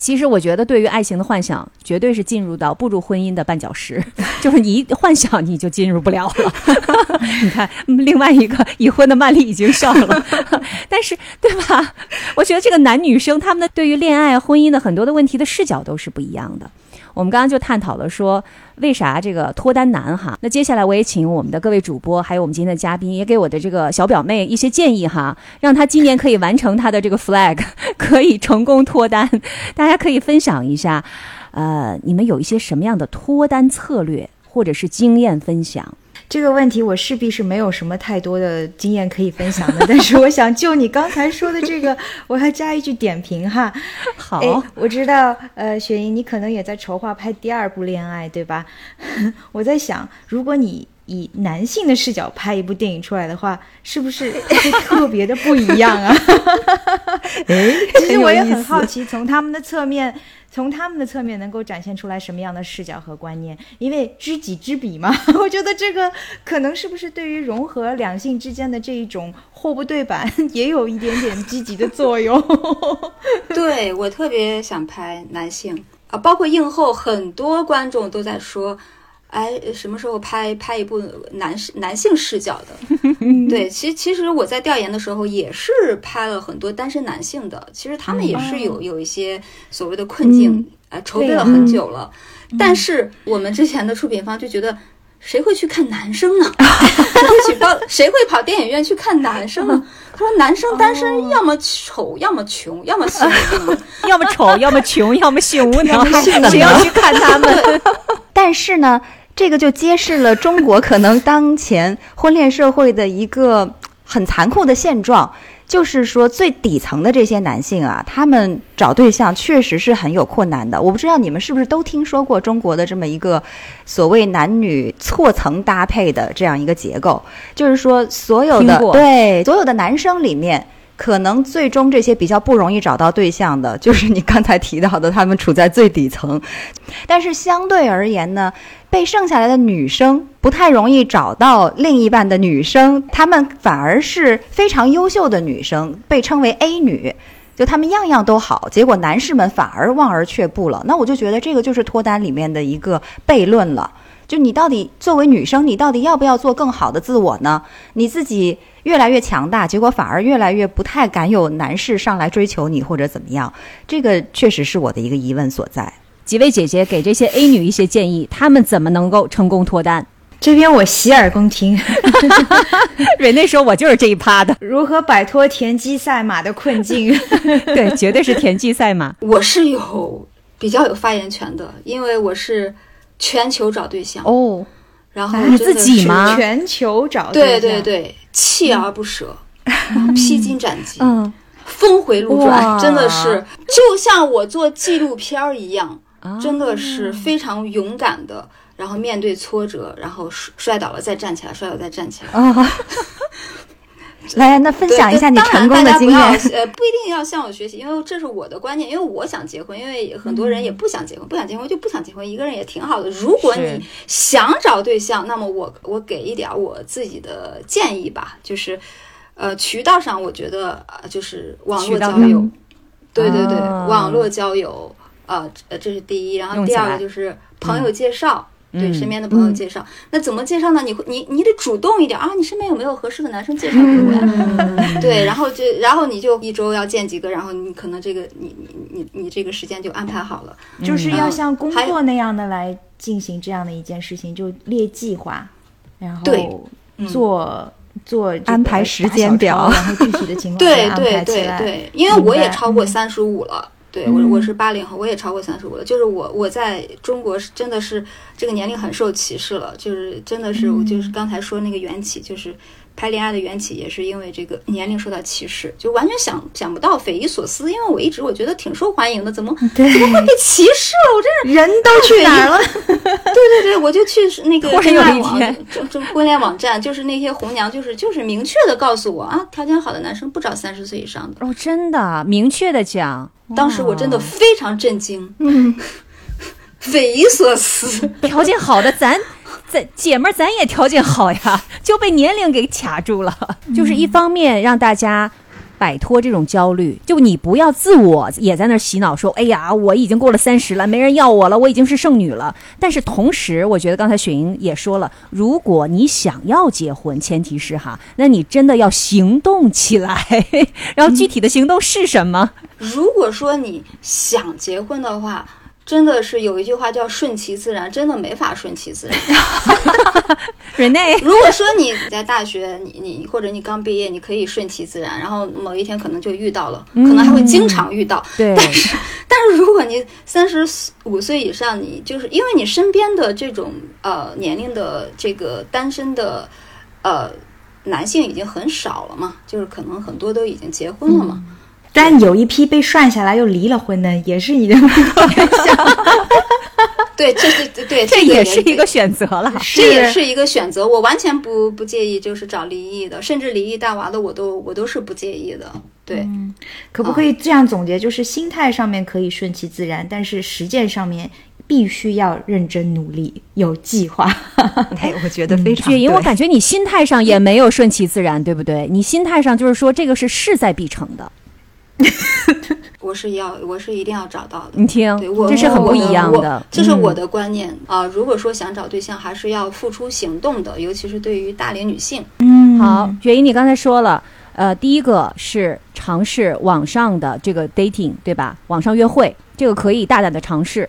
其实我觉得，对于爱情的幻想，绝对是进入到步入婚姻的绊脚石，就是你一幻想你就进入不了了。你看，另外一个已婚的曼丽已经笑了，但是对吧？我觉得这个男女生他们的对于恋爱、婚姻的很多的问题的视角都是不一样的。我们刚刚就探讨了说，为啥这个脱单难哈？那接下来我也请我们的各位主播，还有我们今天的嘉宾，也给我的这个小表妹一些建议哈，让她今年可以完成她的这个 flag，可以成功脱单。大家可以分享一下，呃，你们有一些什么样的脱单策略，或者是经验分享？这个问题我势必是没有什么太多的经验可以分享的，但是我想就你刚才说的这个，我要加一句点评哈。好，哎，我知道，呃，雪莹，你可能也在筹划拍第二部恋爱，对吧？我在想，如果你以男性的视角拍一部电影出来的话，是不是特别的不一样啊？哎，其实我也很好奇，从他们的侧面。从他们的侧面能够展现出来什么样的视角和观念？因为知己知彼嘛，我觉得这个可能是不是对于融合两性之间的这一种货不对板，也有一点点积极的作用。对我特别想拍男性啊，包括映后很多观众都在说。哎，什么时候拍拍一部男士男性视角的？对，其实其实我在调研的时候也是拍了很多单身男性的，其实他们也是有有一些所谓的困境，呃，筹备了很久了，但是我们之前的出品方就觉得，谁会去看男生呢？谁会去报？谁会跑电影院去看男生呢？他说，男生单身要么丑，要么穷，要么性无能，要么丑，要么穷，要么性无能，谁要去看他们？但是呢？这个就揭示了中国可能当前婚恋社会的一个很残酷的现状，就是说最底层的这些男性啊，他们找对象确实是很有困难的。我不知道你们是不是都听说过中国的这么一个所谓男女错层搭配的这样一个结构，就是说所有的对所有的男生里面。可能最终这些比较不容易找到对象的，就是你刚才提到的，他们处在最底层。但是相对而言呢，被剩下来的女生不太容易找到另一半的女生，她们反而是非常优秀的女生，被称为 A 女，就她们样样都好。结果男士们反而望而却步了。那我就觉得这个就是脱单里面的一个悖论了。就你到底作为女生，你到底要不要做更好的自我呢？你自己越来越强大，结果反而越来越不太敢有男士上来追求你或者怎么样，这个确实是我的一个疑问所在。几位姐姐给这些 A 女一些建议，她们怎么能够成功脱单？这边我洗耳恭听。蕊内说：“我就是这一趴的，如何摆脱田忌赛马的困境？对，绝对是田忌赛马。我是有比较有发言权的，因为我是。”全球找对象。哦，然后你自己吗？全球找对对对，锲而不舍，披荆斩棘，嗯，峰回路转，真的是。就像我做纪录片儿一样，真的是非常勇敢的，然后面对挫折，然后摔摔倒了再站起来，摔倒再站起来。来，那分享一下你成功的经验。呃，不一定要向我学习，因为这是我的观念。因为我想结婚，因为很多人也不想结婚，不想结婚就不想结婚，一个人也挺好的。如果你想找对象，那么我我给一点我自己的建议吧，就是，呃，渠道上我觉得呃，就是网络交友，对对对，网络交友，呃呃，这是第一。然后第二个就是朋友介绍。对身边的朋友介绍，那怎么介绍呢？你会你你得主动一点啊！你身边有没有合适的男生介绍给我呀？对，然后就然后你就一周要见几个，然后你可能这个你你你你这个时间就安排好了，就是要像工作那样的来进行这样的一件事情，就列计划，然后做做安排时间表，然后具体的情况 对对对对，因为我也超过三十五了。对我我是八零后，我也超过三十五了。就是我我在中国是真的是这个年龄很受歧视了，就是真的是我就是刚才说那个缘起，就是拍恋爱的缘起也是因为这个年龄受到歧视，就完全想想不到，匪夷所思。因为我一直我觉得挺受欢迎的，怎么怎么会被歧视了？我真是人都去哪儿了？对对对，我就去那个 婚恋网，这这婚恋网站，就是那些红娘，就是就是明确的告诉我啊，条件好的男生不找三十岁以上的。哦，真的明确的讲。当时我真的非常震惊，嗯，匪夷所思。条件好的，咱咱姐们儿咱也条件好呀，就被年龄给卡住了。就是一方面让大家摆脱这种焦虑，就你不要自我也在那儿洗脑说，哎呀，我已经过了三十了，没人要我了，我已经是剩女了。但是同时，我觉得刚才雪莹也说了，如果你想要结婚，前提是哈，那你真的要行动起来。然后具体的行动是什么？如果说你想结婚的话。真的是有一句话叫顺其自然，真的没法顺其自然。Rene，如果说你在大学，你你或者你刚毕业，你可以顺其自然，然后某一天可能就遇到了，可能还会经常遇到。对。但是但是如果你三十五岁以上，你就是因为你身边的这种呃年龄的这个单身的呃男性已经很少了嘛，就是可能很多都已经结婚了嘛。但有一批被涮下来又离了婚的，也是一个 对，这是对，这也是一个选择了，这也是一个选择。我完全不不介意，就是找离异的，甚至离异带娃的，我都我都是不介意的。对，可不可以这样总结？就是心态上面可以顺其自然，但是实践上面必须要认真努力，有计划。哎，我觉得非常。雪莹，我感觉你心态上也没有顺其自然，对不对？你心态上就是说，这个是势在必成的。我是要，我是一定要找到的。你听，这是很不一样的。这是我的观念啊！如果说想找对象，还是要付出行动的，尤其是对于大龄女性。嗯，好，雪姨，你刚才说了，呃，第一个是尝试网上的这个 dating，对吧？网上约会，这个可以大胆的尝试。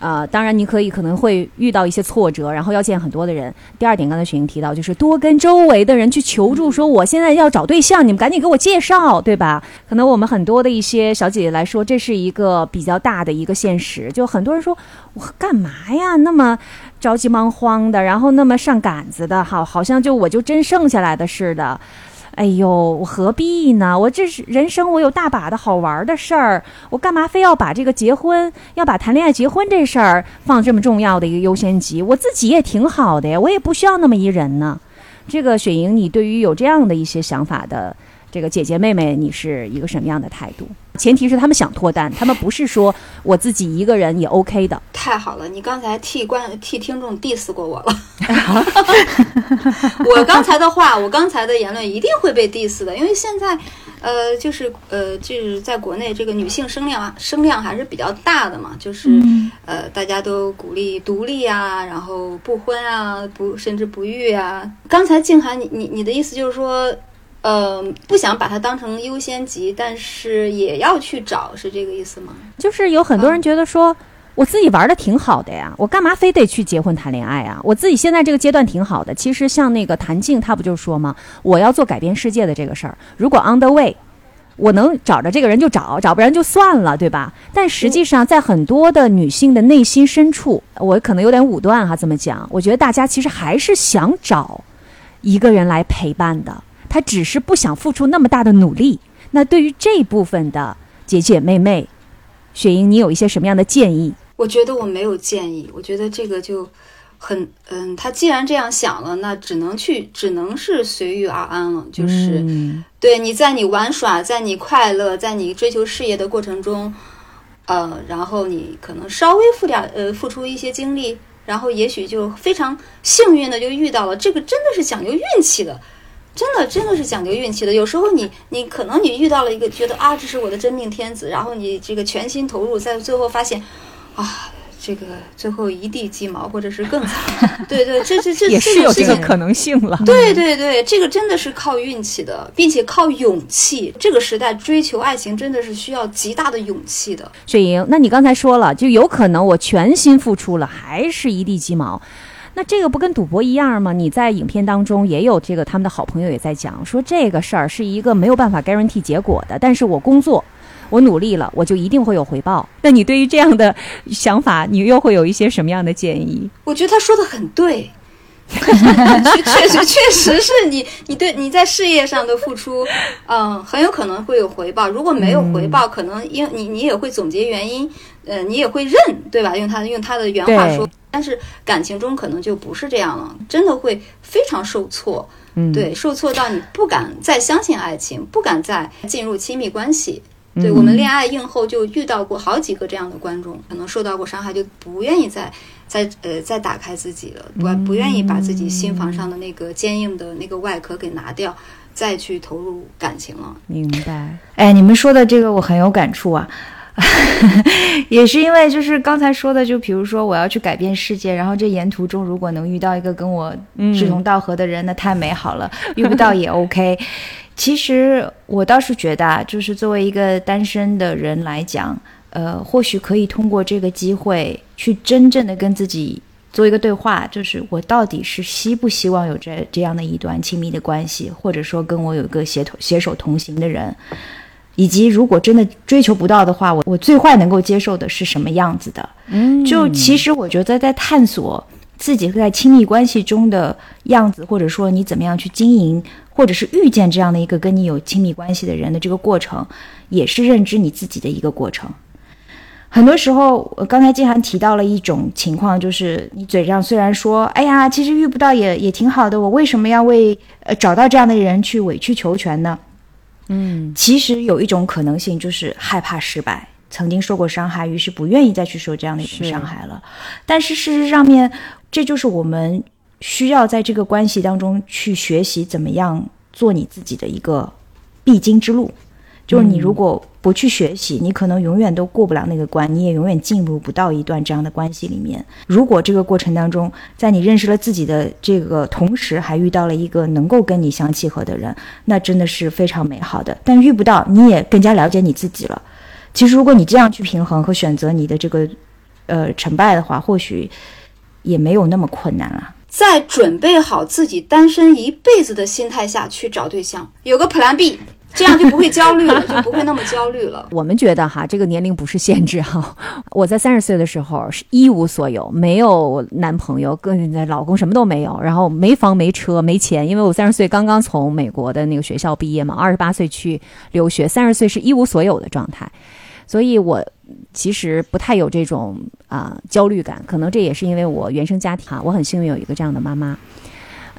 啊，当然你可以可能会遇到一些挫折，然后要见很多的人。第二点，刚才雪莹提到，就是多跟周围的人去求助，说我现在要找对象，你们赶紧给我介绍，对吧？可能我们很多的一些小姐姐来说，这是一个比较大的一个现实。就很多人说，我干嘛呀？那么着急忙慌的，然后那么上杆子的，好，好像就我就真剩下来的似的。哎呦，我何必呢？我这是人生，我有大把的好玩的事儿，我干嘛非要把这个结婚，要把谈恋爱、结婚这事儿放这么重要的一个优先级？我自己也挺好的呀，我也不需要那么一人呢。这个雪莹，你对于有这样的一些想法的？这个姐姐妹妹，你是一个什么样的态度？前提是他们想脱单，他们不是说我自己一个人也 OK 的。太好了，你刚才替观替听众 diss 过我了。我刚才的话，我刚才的言论一定会被 diss 的，因为现在，呃，就是呃，就是在国内这个女性声量声量还是比较大的嘛，就是呃，大家都鼓励独立啊，然后不婚啊，不甚至不育啊。刚才静涵，你你你的意思就是说？呃，不想把它当成优先级，但是也要去找，是这个意思吗？就是有很多人觉得说，我自己玩的挺好的呀，我干嘛非得去结婚谈恋爱啊？我自己现在这个阶段挺好的。其实像那个谭静，他不就说吗？我要做改变世界的这个事儿。如果 on the way，我能找着这个人就找，找不然就算了，对吧？但实际上，在很多的女性的内心深处，我可能有点武断哈，这么讲，我觉得大家其实还是想找一个人来陪伴的。他只是不想付出那么大的努力。那对于这部分的姐姐妹妹，雪莹，你有一些什么样的建议？我觉得我没有建议。我觉得这个就很嗯，他既然这样想了，那只能去，只能是随遇而安了。就是对你在你玩耍，在你快乐，在你追求事业的过程中，呃，然后你可能稍微付点呃付出一些精力，然后也许就非常幸运的就遇到了。这个真的是讲究运气的。真的，真的是讲究运气的。有时候你，你可能你遇到了一个觉得啊，这是我的真命天子，然后你这个全心投入，在最后发现，啊，这个最后一地鸡毛，或者是更惨。对对，这这这也是有这个可能性了。对对对，这个真的是靠运气的，并且靠勇气。这个时代追求爱情真的是需要极大的勇气的。雪莹，那你刚才说了，就有可能我全心付出了，还是一地鸡毛。那这个不跟赌博一样吗？你在影片当中也有这个，他们的好朋友也在讲说这个事儿是一个没有办法 guarantee 结果的。但是我工作，我努力了，我就一定会有回报。那你对于这样的想法，你又会有一些什么样的建议？我觉得他说的很对，确实确实是你，你对你在事业上的付出，嗯，很有可能会有回报。如果没有回报，可能因你你也会总结原因，呃，你也会认，对吧？用他用他的原话说。但是感情中可能就不是这样了，真的会非常受挫，嗯对，受挫到你不敢再相信爱情，不敢再进入亲密关系。对我们恋爱映后就遇到过好几个这样的观众，可能受到过伤害，就不愿意再再呃再打开自己了，不不愿意把自己心房上的那个坚硬的那个外壳给拿掉，再去投入感情了。明白。哎，你们说的这个我很有感触啊。也是因为就是刚才说的，就比如说我要去改变世界，然后这沿途中如果能遇到一个跟我志同道合的人，那太美好了。遇不到也 OK。其实我倒是觉得啊，就是作为一个单身的人来讲，呃，或许可以通过这个机会去真正的跟自己做一个对话，就是我到底是希不希望有这这样的一段亲密的关系，或者说跟我有一个携同携手同行的人。以及如果真的追求不到的话，我我最坏能够接受的是什么样子的？嗯，就其实我觉得在探索自己在亲密关系中的样子，或者说你怎么样去经营，或者是遇见这样的一个跟你有亲密关系的人的这个过程，也是认知你自己的一个过程。很多时候，我刚才金涵提到了一种情况，就是你嘴上虽然说“哎呀，其实遇不到也也挺好的”，我为什么要为呃找到这样的人去委曲求全呢？嗯，其实有一种可能性就是害怕失败，曾经受过伤害，于是不愿意再去受这样的一种伤害了。但是事实上面，这就是我们需要在这个关系当中去学习怎么样做你自己的一个必经之路。就是你如果不去学习，你可能永远都过不了那个关，你也永远进入不到一段这样的关系里面。如果这个过程当中，在你认识了自己的这个同时，还遇到了一个能够跟你相契合的人，那真的是非常美好的。但遇不到，你也更加了解你自己了。其实，如果你这样去平衡和选择你的这个呃成败的话，或许也没有那么困难了。在准备好自己单身一辈子的心态下去找对象，有个 Plan B。这样就不会焦虑了，就不会那么焦虑了。我们觉得哈，这个年龄不是限制哈。我在三十岁的时候是一无所有，没有男朋友，跟老公什么都没有，然后没房没车没钱，因为我三十岁刚刚从美国的那个学校毕业嘛，二十八岁去留学，三十岁是一无所有的状态，所以我其实不太有这种啊焦虑感，可能这也是因为我原生家庭啊，我很幸运有一个这样的妈妈。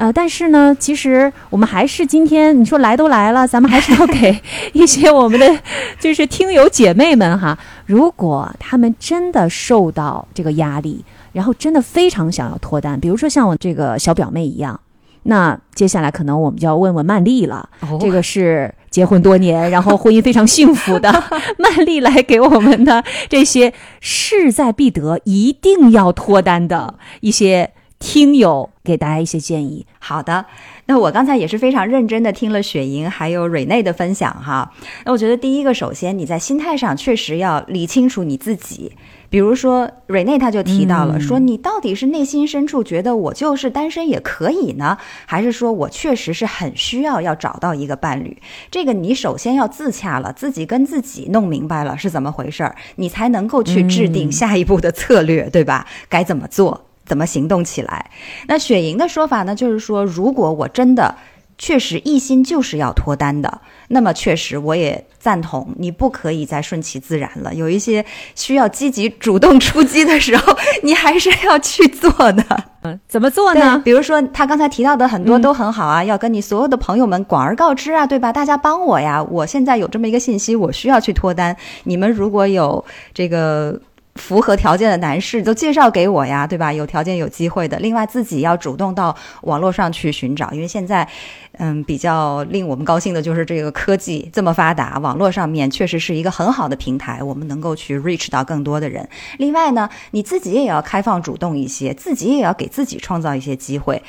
呃，但是呢，其实我们还是今天你说来都来了，咱们还是要 给一些我们的就是听友姐妹们哈，如果他们真的受到这个压力，然后真的非常想要脱单，比如说像我这个小表妹一样，那接下来可能我们就要问问曼丽了。这个是结婚多年，然后婚姻非常幸福的 曼丽来给我们的这些势在必得、一定要脱单的一些。听友给大家一些建议。好的，那我刚才也是非常认真的听了雪莹还有蕊内的分享哈。那我觉得第一个，首先你在心态上确实要理清楚你自己。比如说蕊内他就提到了，说你到底是内心深处觉得我就是单身也可以呢，还是说我确实是很需要要找到一个伴侣？这个你首先要自洽了，自己跟自己弄明白了是怎么回事儿，你才能够去制定下一步的策略，对吧？该怎么做？怎么行动起来？那雪莹的说法呢？就是说，如果我真的确实一心就是要脱单的，那么确实我也赞同，你不可以再顺其自然了。有一些需要积极主动出击的时候，你还是要去做的。嗯，怎么做呢？比如说他刚才提到的很多都很好啊，要跟你所有的朋友们广而告之啊，对吧？大家帮我呀！我现在有这么一个信息，我需要去脱单。你们如果有这个。符合条件的男士都介绍给我呀，对吧？有条件有机会的。另外，自己要主动到网络上去寻找，因为现在，嗯，比较令我们高兴的就是这个科技这么发达，网络上面确实是一个很好的平台，我们能够去 reach 到更多的人。另外呢，你自己也要开放主动一些，自己也要给自己创造一些机会。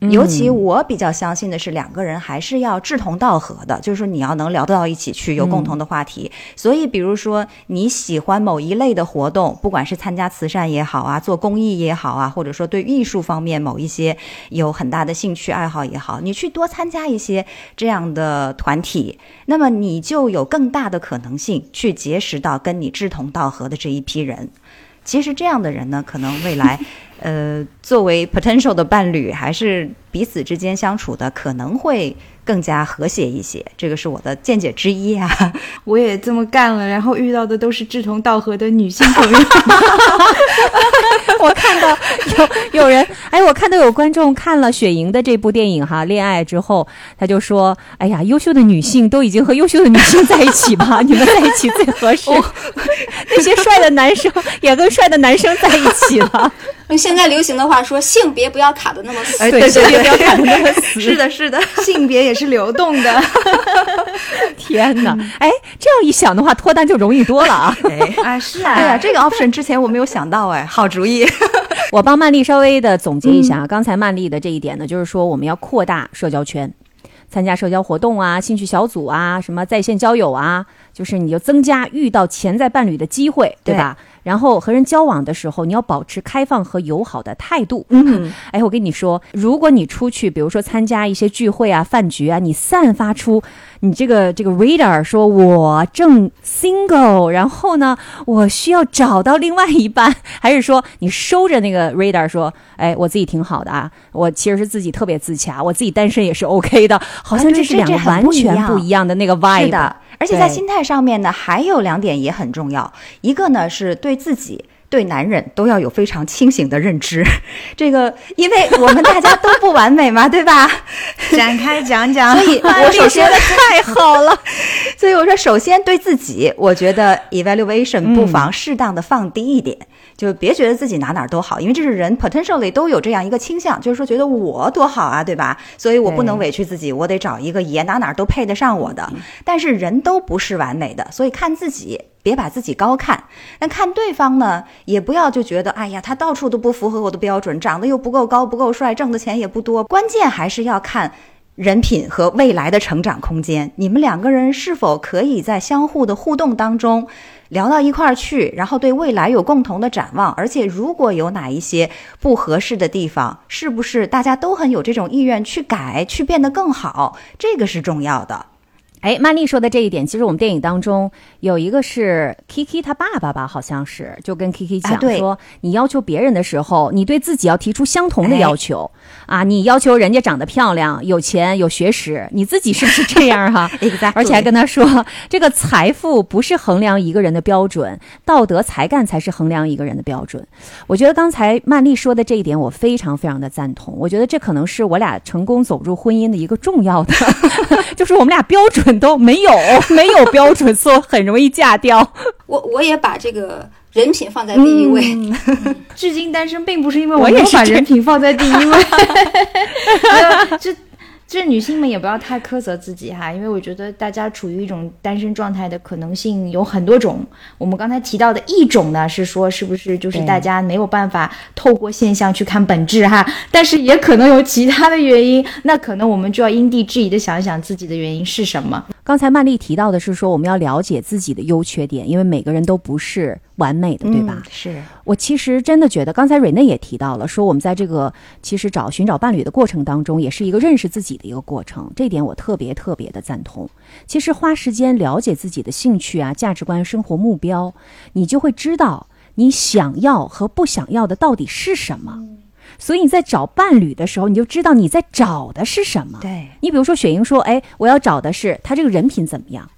尤其我比较相信的是，两个人还是要志同道合的，就是说你要能聊得到一起去，有共同的话题。所以，比如说你喜欢某一类的活动，不管是参加慈善也好啊，做公益也好啊，或者说对艺术方面某一些有很大的兴趣爱好也好，你去多参加一些这样的团体，那么你就有更大的可能性去结识到跟你志同道合的这一批人。其实这样的人呢，可能未来。呃，作为 potential 的伴侣，还是彼此之间相处的可能会更加和谐一些，这个是我的见解之一啊。我也这么干了，然后遇到的都是志同道合的女性朋友。我看到有有人，哎，我看到有观众看了雪莹的这部电影哈，恋爱之后，他就说，哎呀，优秀的女性都已经和优秀的女性在一起吧，你们在一起最合适。那些帅的男生也跟帅的男生在一起了。用现在流行的话说，性别不要卡的那么死。对性别不要卡的那么死。是的，是的，性别也是流动的。天哪！哎，这样一想的话，脱单就容易多了啊。哎啊，是哎呀，这个 option 之前我没有想到，哎，好主意。我帮曼丽稍微的总结一下，刚才曼丽的这一点呢，就是说我们要扩大社交圈，参加社交活动啊、兴趣小组啊、什么在线交友啊，就是你就增加遇到潜在伴侣的机会，对吧？然后和人交往的时候，你要保持开放和友好的态度。嗯，哎，我跟你说，如果你出去，比如说参加一些聚会啊、饭局啊，你散发出你这个这个 radar 说我正 single，然后呢，我需要找到另外一半，还是说你收着那个 radar 说，哎，我自己挺好的啊，我其实是自己特别自洽，我自己单身也是 OK 的，好像这是两个完全不一样不一样的那个 vibe。而且在心态上面呢，还有两点也很重要。一个呢是对自己。对男人都要有非常清醒的认知，这个因为我们大家都不完美嘛，对吧？展开讲讲。所以 我首先太好了，所以我说，首先对自己，我觉得 evaluation 不妨适当的放低一点，就别觉得自己哪哪都好，因为这是人 potentially 都有这样一个倾向，就是说觉得我多好啊，对吧？所以我不能委屈自己，我得找一个也哪哪都配得上我的。但是人都不是完美的，所以看自己。别把自己高看，那看对方呢，也不要就觉得，哎呀，他到处都不符合我的标准，长得又不够高、不够帅，挣的钱也不多。关键还是要看人品和未来的成长空间。你们两个人是否可以在相互的互动当中聊到一块儿去，然后对未来有共同的展望？而且如果有哪一些不合适的地方，是不是大家都很有这种意愿去改、去变得更好？这个是重要的。哎，曼丽说的这一点，其实我们电影当中有一个是 Kiki 他爸爸吧，好像是就跟 Kiki 讲说，你要求别人的时候，你对自己要提出相同的要求、啊。你要求人家长得漂亮、有钱、有学识，你自己是不是这样哈、而且还跟他说，这个财富不是衡量一个人的标准，道德才干才是衡量一个人的标准。我觉得刚才曼丽说的这一点，我非常非常的赞同。我觉得这可能是我俩成功走入婚姻的一个重要的，就是我们俩标准 都没有，没有标准，所以很容易嫁掉。我我也把这个人品放在第一位。至今单身，并不是因为我我没有把也是这人品放在第一位。没有这女性们也不要太苛责自己哈，因为我觉得大家处于一种单身状态的可能性有很多种。我们刚才提到的一种呢，是说是不是就是大家没有办法透过现象去看本质哈，但是也可能有其他的原因，那可能我们就要因地制宜的想一想自己的原因是什么。刚才曼丽提到的是说，我们要了解自己的优缺点，因为每个人都不是完美的，对吧？嗯是，我其实真的觉得，刚才蕊内也提到了，说我们在这个其实找寻找伴侣的过程当中，也是一个认识自己的一个过程，这点我特别特别的赞同。其实花时间了解自己的兴趣啊、价值观、生活目标，你就会知道你想要和不想要的到底是什么。所以你在找伴侣的时候，你就知道你在找的是什么。对，你比如说雪莹说，哎，我要找的是他这个人品怎么样。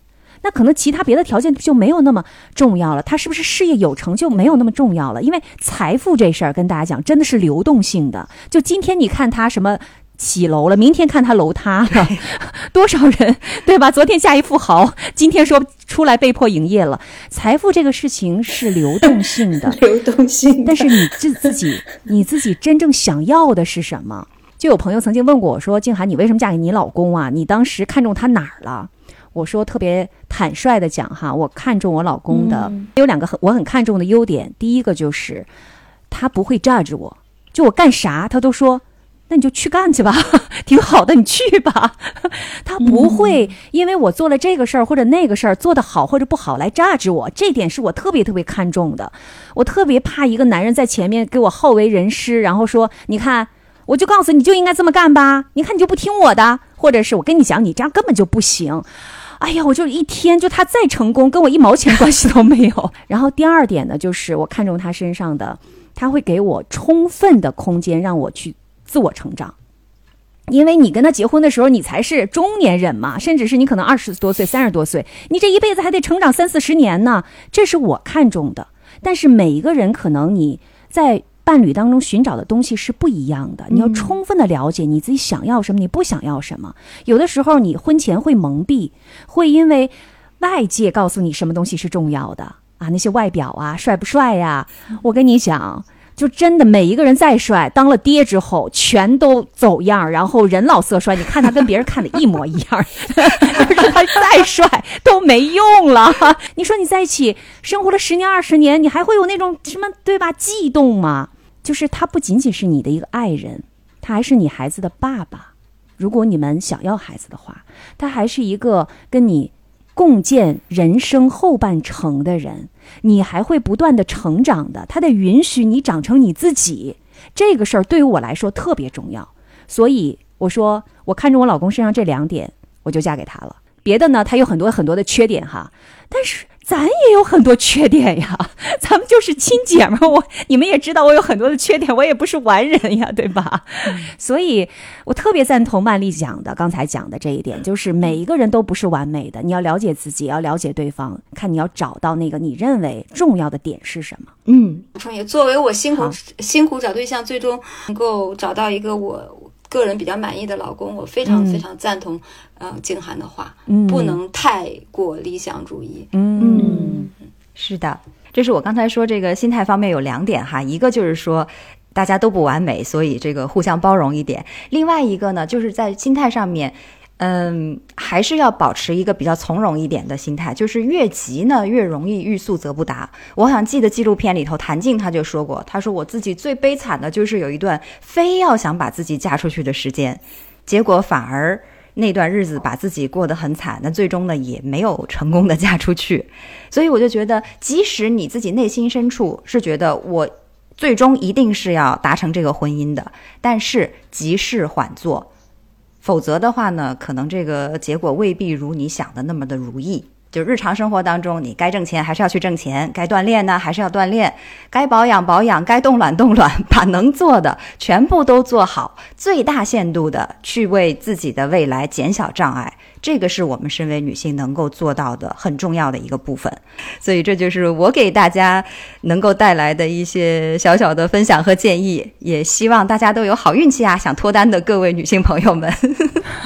那可能其他别的条件就没有那么重要了，他是不是事业有成就没有那么重要了？因为财富这事儿跟大家讲，真的是流动性的。就今天你看他什么起楼了，明天看他楼塌了，多少人对吧？昨天嫁一富豪，今天说出来被迫营业了。财富这个事情是流动性的，流动性但是你自自己你自己真正想要的是什么？就有朋友曾经问过我说：“静涵，你为什么嫁给你老公啊？你当时看中他哪儿了？”我说特别坦率的讲哈，我看中我老公的、有两个很我很看重的优点，第一个就是他不会 judge 我，就我干啥他都说。那你就去干去吧，挺好的，你去吧。他不会因为我做了这个事儿或者那个事儿做得好或者不好来 judge 我，这点是我特别特别看重的。我特别怕一个男人在前面给我好为人师，然后说：“你看，我就告诉你就应该这么干吧，你看你就不听我的，或者是我跟你讲，你这样根本就不行。”哎呀，我就一天就他再成功，跟我一毛钱关系都没有。然后第二点呢，就是我看中他身上的，他会给我充分的空间让我去自我成长。因为你跟他结婚的时候，你才是中年人嘛，甚至是你可能二十多岁、三十多岁，你这一辈子还得成长三四十年呢。这是我看中的。但是每一个人可能你在伴侣当中寻找的东西是不一样的，你要充分的了解你自己想要什么，你不想要什么。有的时候你婚前会蒙蔽，会因为外界告诉你什么东西是重要的啊，那些外表啊，帅不帅呀、我跟你讲。就真的每一个人再帅，当了爹之后全都走样，然后人老色衰。你看他跟别人看的一模一样，就是他再帅都没用了。你说你在一起生活了十年二十年，你还会有那种什么对吧？悸动吗？就是他不仅仅是你的一个爱人，他还是你孩子的爸爸。如果你们想要孩子的话，他还是一个跟你。共建人生后半程的人，你还会不断的成长的。他得允许你长成你自己，这个事儿对于我来说特别重要。所以我说，我看中我老公身上这两点，我就嫁给他了。别的呢，他有很多很多的缺点哈，但是。咱也有很多缺点呀，咱们就是亲姐们儿。我你们也知道，我有很多的缺点，我也不是完人呀，对吧？所以我特别赞同曼丽讲的，刚才讲的这一点，就是每一个人都不是完美的，你要了解自己，要了解对方，看你要找到那个你认为重要的点是什么。嗯，创业作为我辛苦辛苦找对象，最终能够找到一个我。个人比较满意的老公，我非常非常赞同，呃，静涵的话，不能太过理想主义。嗯，是的，这是我刚才说这个心态方面有两点哈，一个就是说大家都不完美，所以这个互相包容一点；另外一个呢，就是在心态上面。嗯，还是要保持一个比较从容一点的心态，就是越急呢越容易欲速则不达。我好像记得纪录片里头谭静他就说过，他说我自己最悲惨的就是有一段非要想把自己嫁出去的时间，结果反而那段日子把自己过得很惨，那最终呢也没有成功的嫁出去。所以我就觉得，即使你自己内心深处是觉得我最终一定是要达成这个婚姻的，但是急事缓做。否则的话呢，可能这个结果未必如你想的那么的如意。就日常生活当中，你该挣钱还是要去挣钱，该锻炼呢还是要锻炼，该保养保养，该冻卵冻卵，把能做的全部都做好，最大限度的去为自己的未来减小障碍。这个是我们身为女性能够做到的很重要的一个部分，所以这就是我给大家能够带来的一些小小的分享和建议，也希望大家都有好运气啊！想脱单的各位女性朋友们，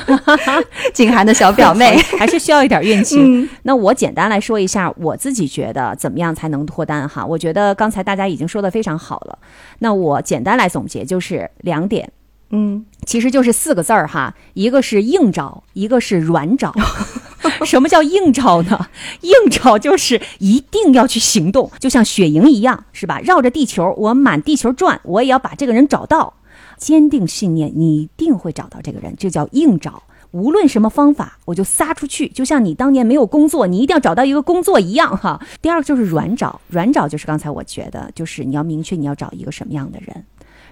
景涵的小表妹 还是需要一点运气。那我简单来说一下我自己觉得怎么样才能脱单哈？我觉得刚才大家已经说的非常好了，那我简单来总结就是两点。嗯，其实就是四个字儿哈，一个是硬找，一个是软找。什么叫硬找呢？硬找就是一定要去行动，就像雪莹一样，是吧？绕着地球，我满地球转，我也要把这个人找到。坚定信念，你一定会找到这个人，这叫硬找。无论什么方法，我就撒出去，就像你当年没有工作，你一定要找到一个工作一样哈。第二个就是软找，软找就是刚才我觉得，就是你要明确你要找一个什么样的人。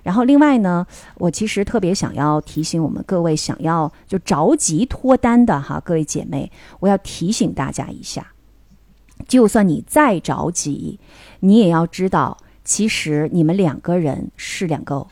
然后另外呢，我其实特别想要提醒我们各位想要就着急脱单的哈，各位姐妹，我要提醒大家一下，就算你再着急，你也要知道，其实你们两个人是两个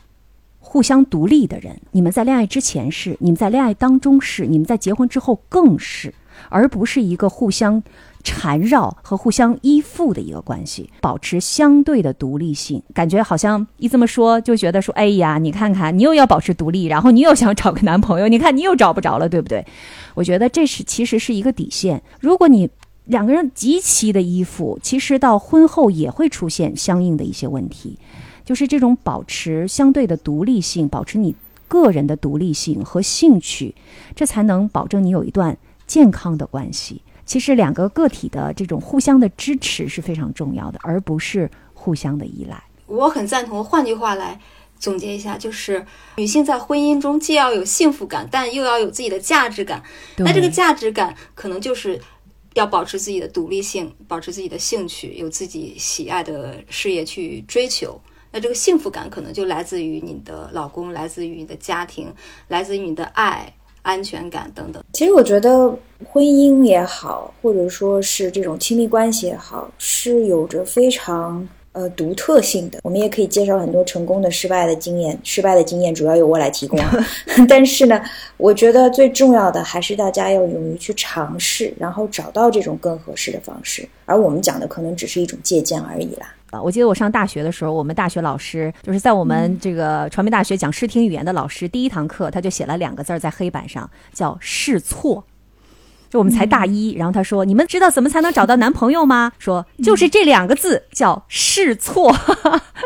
互相独立的人。你们在恋爱之前是，你们在恋爱当中是，你们在结婚之后更是，而不是一个互相。缠绕和互相依附的一个关系，保持相对的独立性，感觉好像一这么说就觉得说，哎呀，你看看，你又要保持独立，然后你又想找个男朋友，你看你又找不着了，对不对？我觉得这是其实是一个底线。如果你两个人极其的依附，其实到婚后也会出现相应的一些问题，就是这种保持相对的独立性，保持你个人的独立性和兴趣，这才能保证你有一段健康的关系。其实两个个体的这种互相的支持是非常重要的，而不是互相的依赖。我很赞同。换句话来总结一下，就是女性在婚姻中既要有幸福感，但又要有自己的价值感。那这个价值感可能就是要保持自己的独立性，保持自己的兴趣，有自己喜爱的事业去追求。那这个幸福感可能就来自于你的老公，来自于你的家庭，来自于你的爱。安全感等等。其实我觉得婚姻也好，或者说是这种亲密关系也好，是有着非常呃独特性的。我们也可以介绍很多成功的、失败的经验。失败的经验主要由我来提供。但是呢，我觉得最重要的还是大家要勇于去尝试，然后找到这种更合适的方式。而我们讲的可能只是一种借鉴而已啦。啊，我记得我上大学的时候，我们大学老师就是在我们这个传媒大学讲视听语言的老师，第一堂课他就写了两个字在黑板上，叫试错。就我们才大一，然后他说：“你们知道怎么才能找到男朋友吗？”说就是这两个字，叫试错。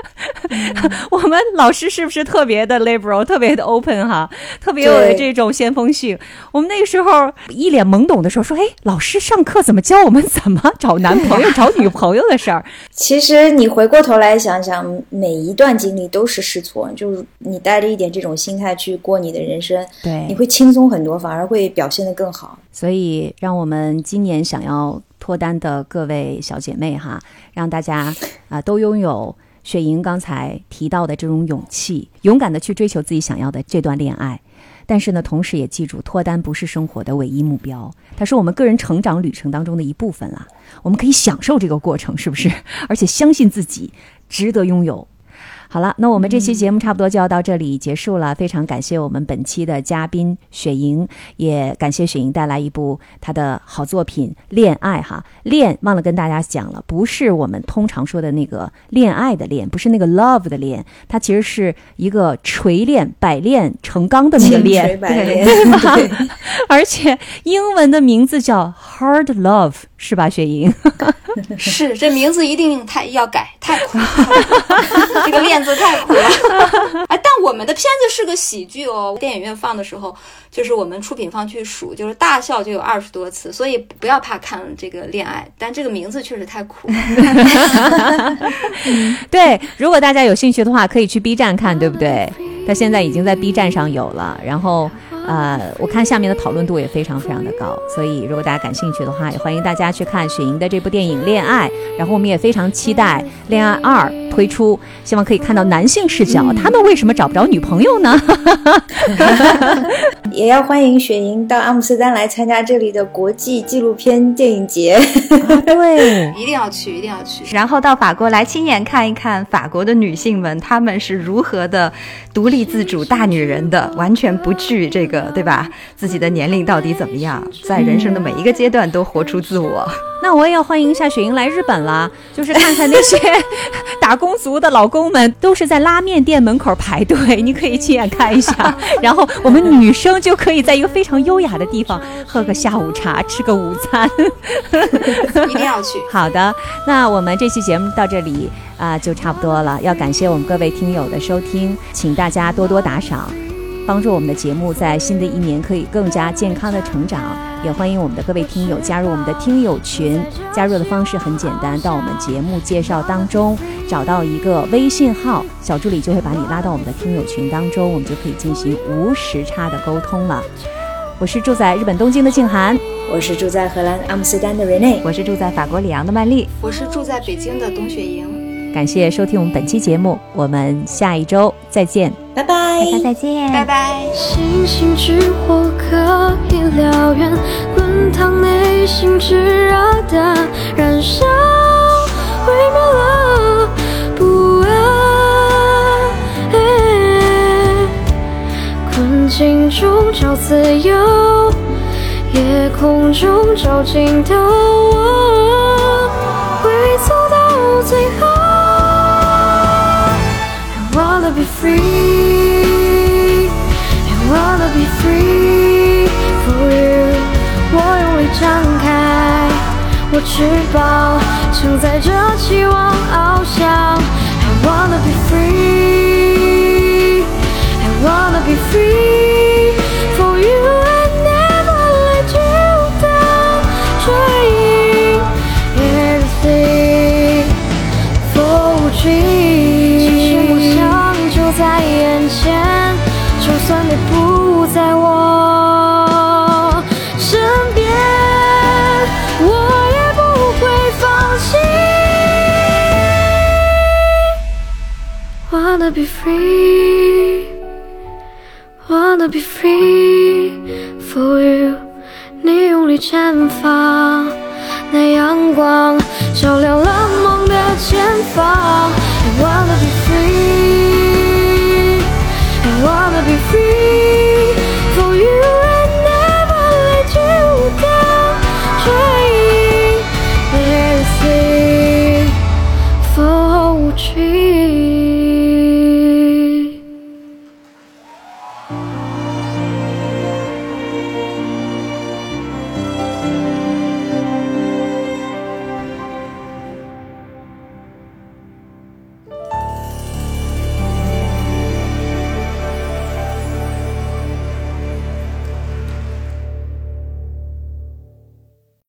我们老师是不是特别的 liberal，特别的 open 哈，特别有这种先锋性？我们那个时候一脸懵懂的时候说：“哎，老师上课怎么教我们怎么找男朋友、找女朋友的事儿？”其实你回过头来想想，每一段经历都是试错，就是你带着一点这种心态去过你的人生，对，你会轻松很多，反而会表现得更好。所以，让我们今年想要脱单的各位小姐妹哈，让大家啊都拥有雪莹刚才提到的这种勇气，勇敢的去追求自己想要的这段恋爱。但是呢，同时也记住，脱单不是生活的唯一目标，它是我们个人成长旅程当中的一部分啦。我们可以享受这个过程，是不是？而且相信自己值得拥有。好了，那我们这期节目差不多就要到这里结束了。非常感谢我们本期的嘉宾雪莹，也感谢雪莹带来一部她的好作品《恋爱》哈。恋忘了跟大家讲了，不是我们通常说的那个恋爱的恋，不是那个 love 的恋，它其实是一个锤炼、百炼成钢的那个炼，对吧？而且英文的名字叫 Hard Love，是吧，雪莹？是，这名字一定太要改，太苦了，这个恋。片子太苦了，哎！但我们的片子是个喜剧哦。电影院放的时候，就是我们出品方去数，就是大笑就有二十多次，所以不要怕看这个恋爱。但这个名字确实太苦。对，如果大家有兴趣的话，可以去 B 站看，对不对？它现在已经在 B 站上有了，然后。呃，我看下面的讨论度也非常非常的高，所以如果大家感兴趣的话，也欢迎大家去看雪莹的这部电影《恋爱》，然后我们也非常期待《恋爱二》推出，希望可以看到男性视角，他们为什么找不着女朋友呢？也要欢迎雪莹到阿姆斯特丹来参加这里的国际纪录片电影节，对，一定要去，一定要去，然后到法国来亲眼看一看法国的女性们，她们是如何的独立自主大女人的，完全不惧这个。对吧？自己的年龄到底怎么样？在人生的每一个阶段都活出自我。那我也要欢迎一下雪莹来日本了，就是看看那些 打工族的老公们都是在拉面店门口排队，你可以亲眼看一下。然后我们女生就可以在一个非常优雅的地方喝个下午茶，吃个午餐。一定要去。好的，那我们这期节目到这里啊就差不多了。要感谢我们各位听友的收听，请大家多多打赏。帮助我们的节目在新的一年可以更加健康的成长，也欢迎我们的各位听友加入我们的听友群。加入的方式很简单，到我们节目介绍当中找到一个微信号，小助理就会把你拉到我们的听友群当中，我们就可以进行无时差的沟通了。我是住在日本东京的静涵，我是住在荷兰阿姆斯特丹的 Rene，我是住在法国里昂的曼丽，我是住在北京的董雪莹。感谢收听我们本期节目，我们下一周再见，拜拜，大家再见，拜拜。星星之火可以燎原，滚烫内心炙热的燃烧，毁灭了不安。困境中找自由，夜空中找尽头，我会走到最后。be free. I wanna be free for you. 我用力张开我翅膀，承载着期望翱翔。I wanna be free. I wanna be free 光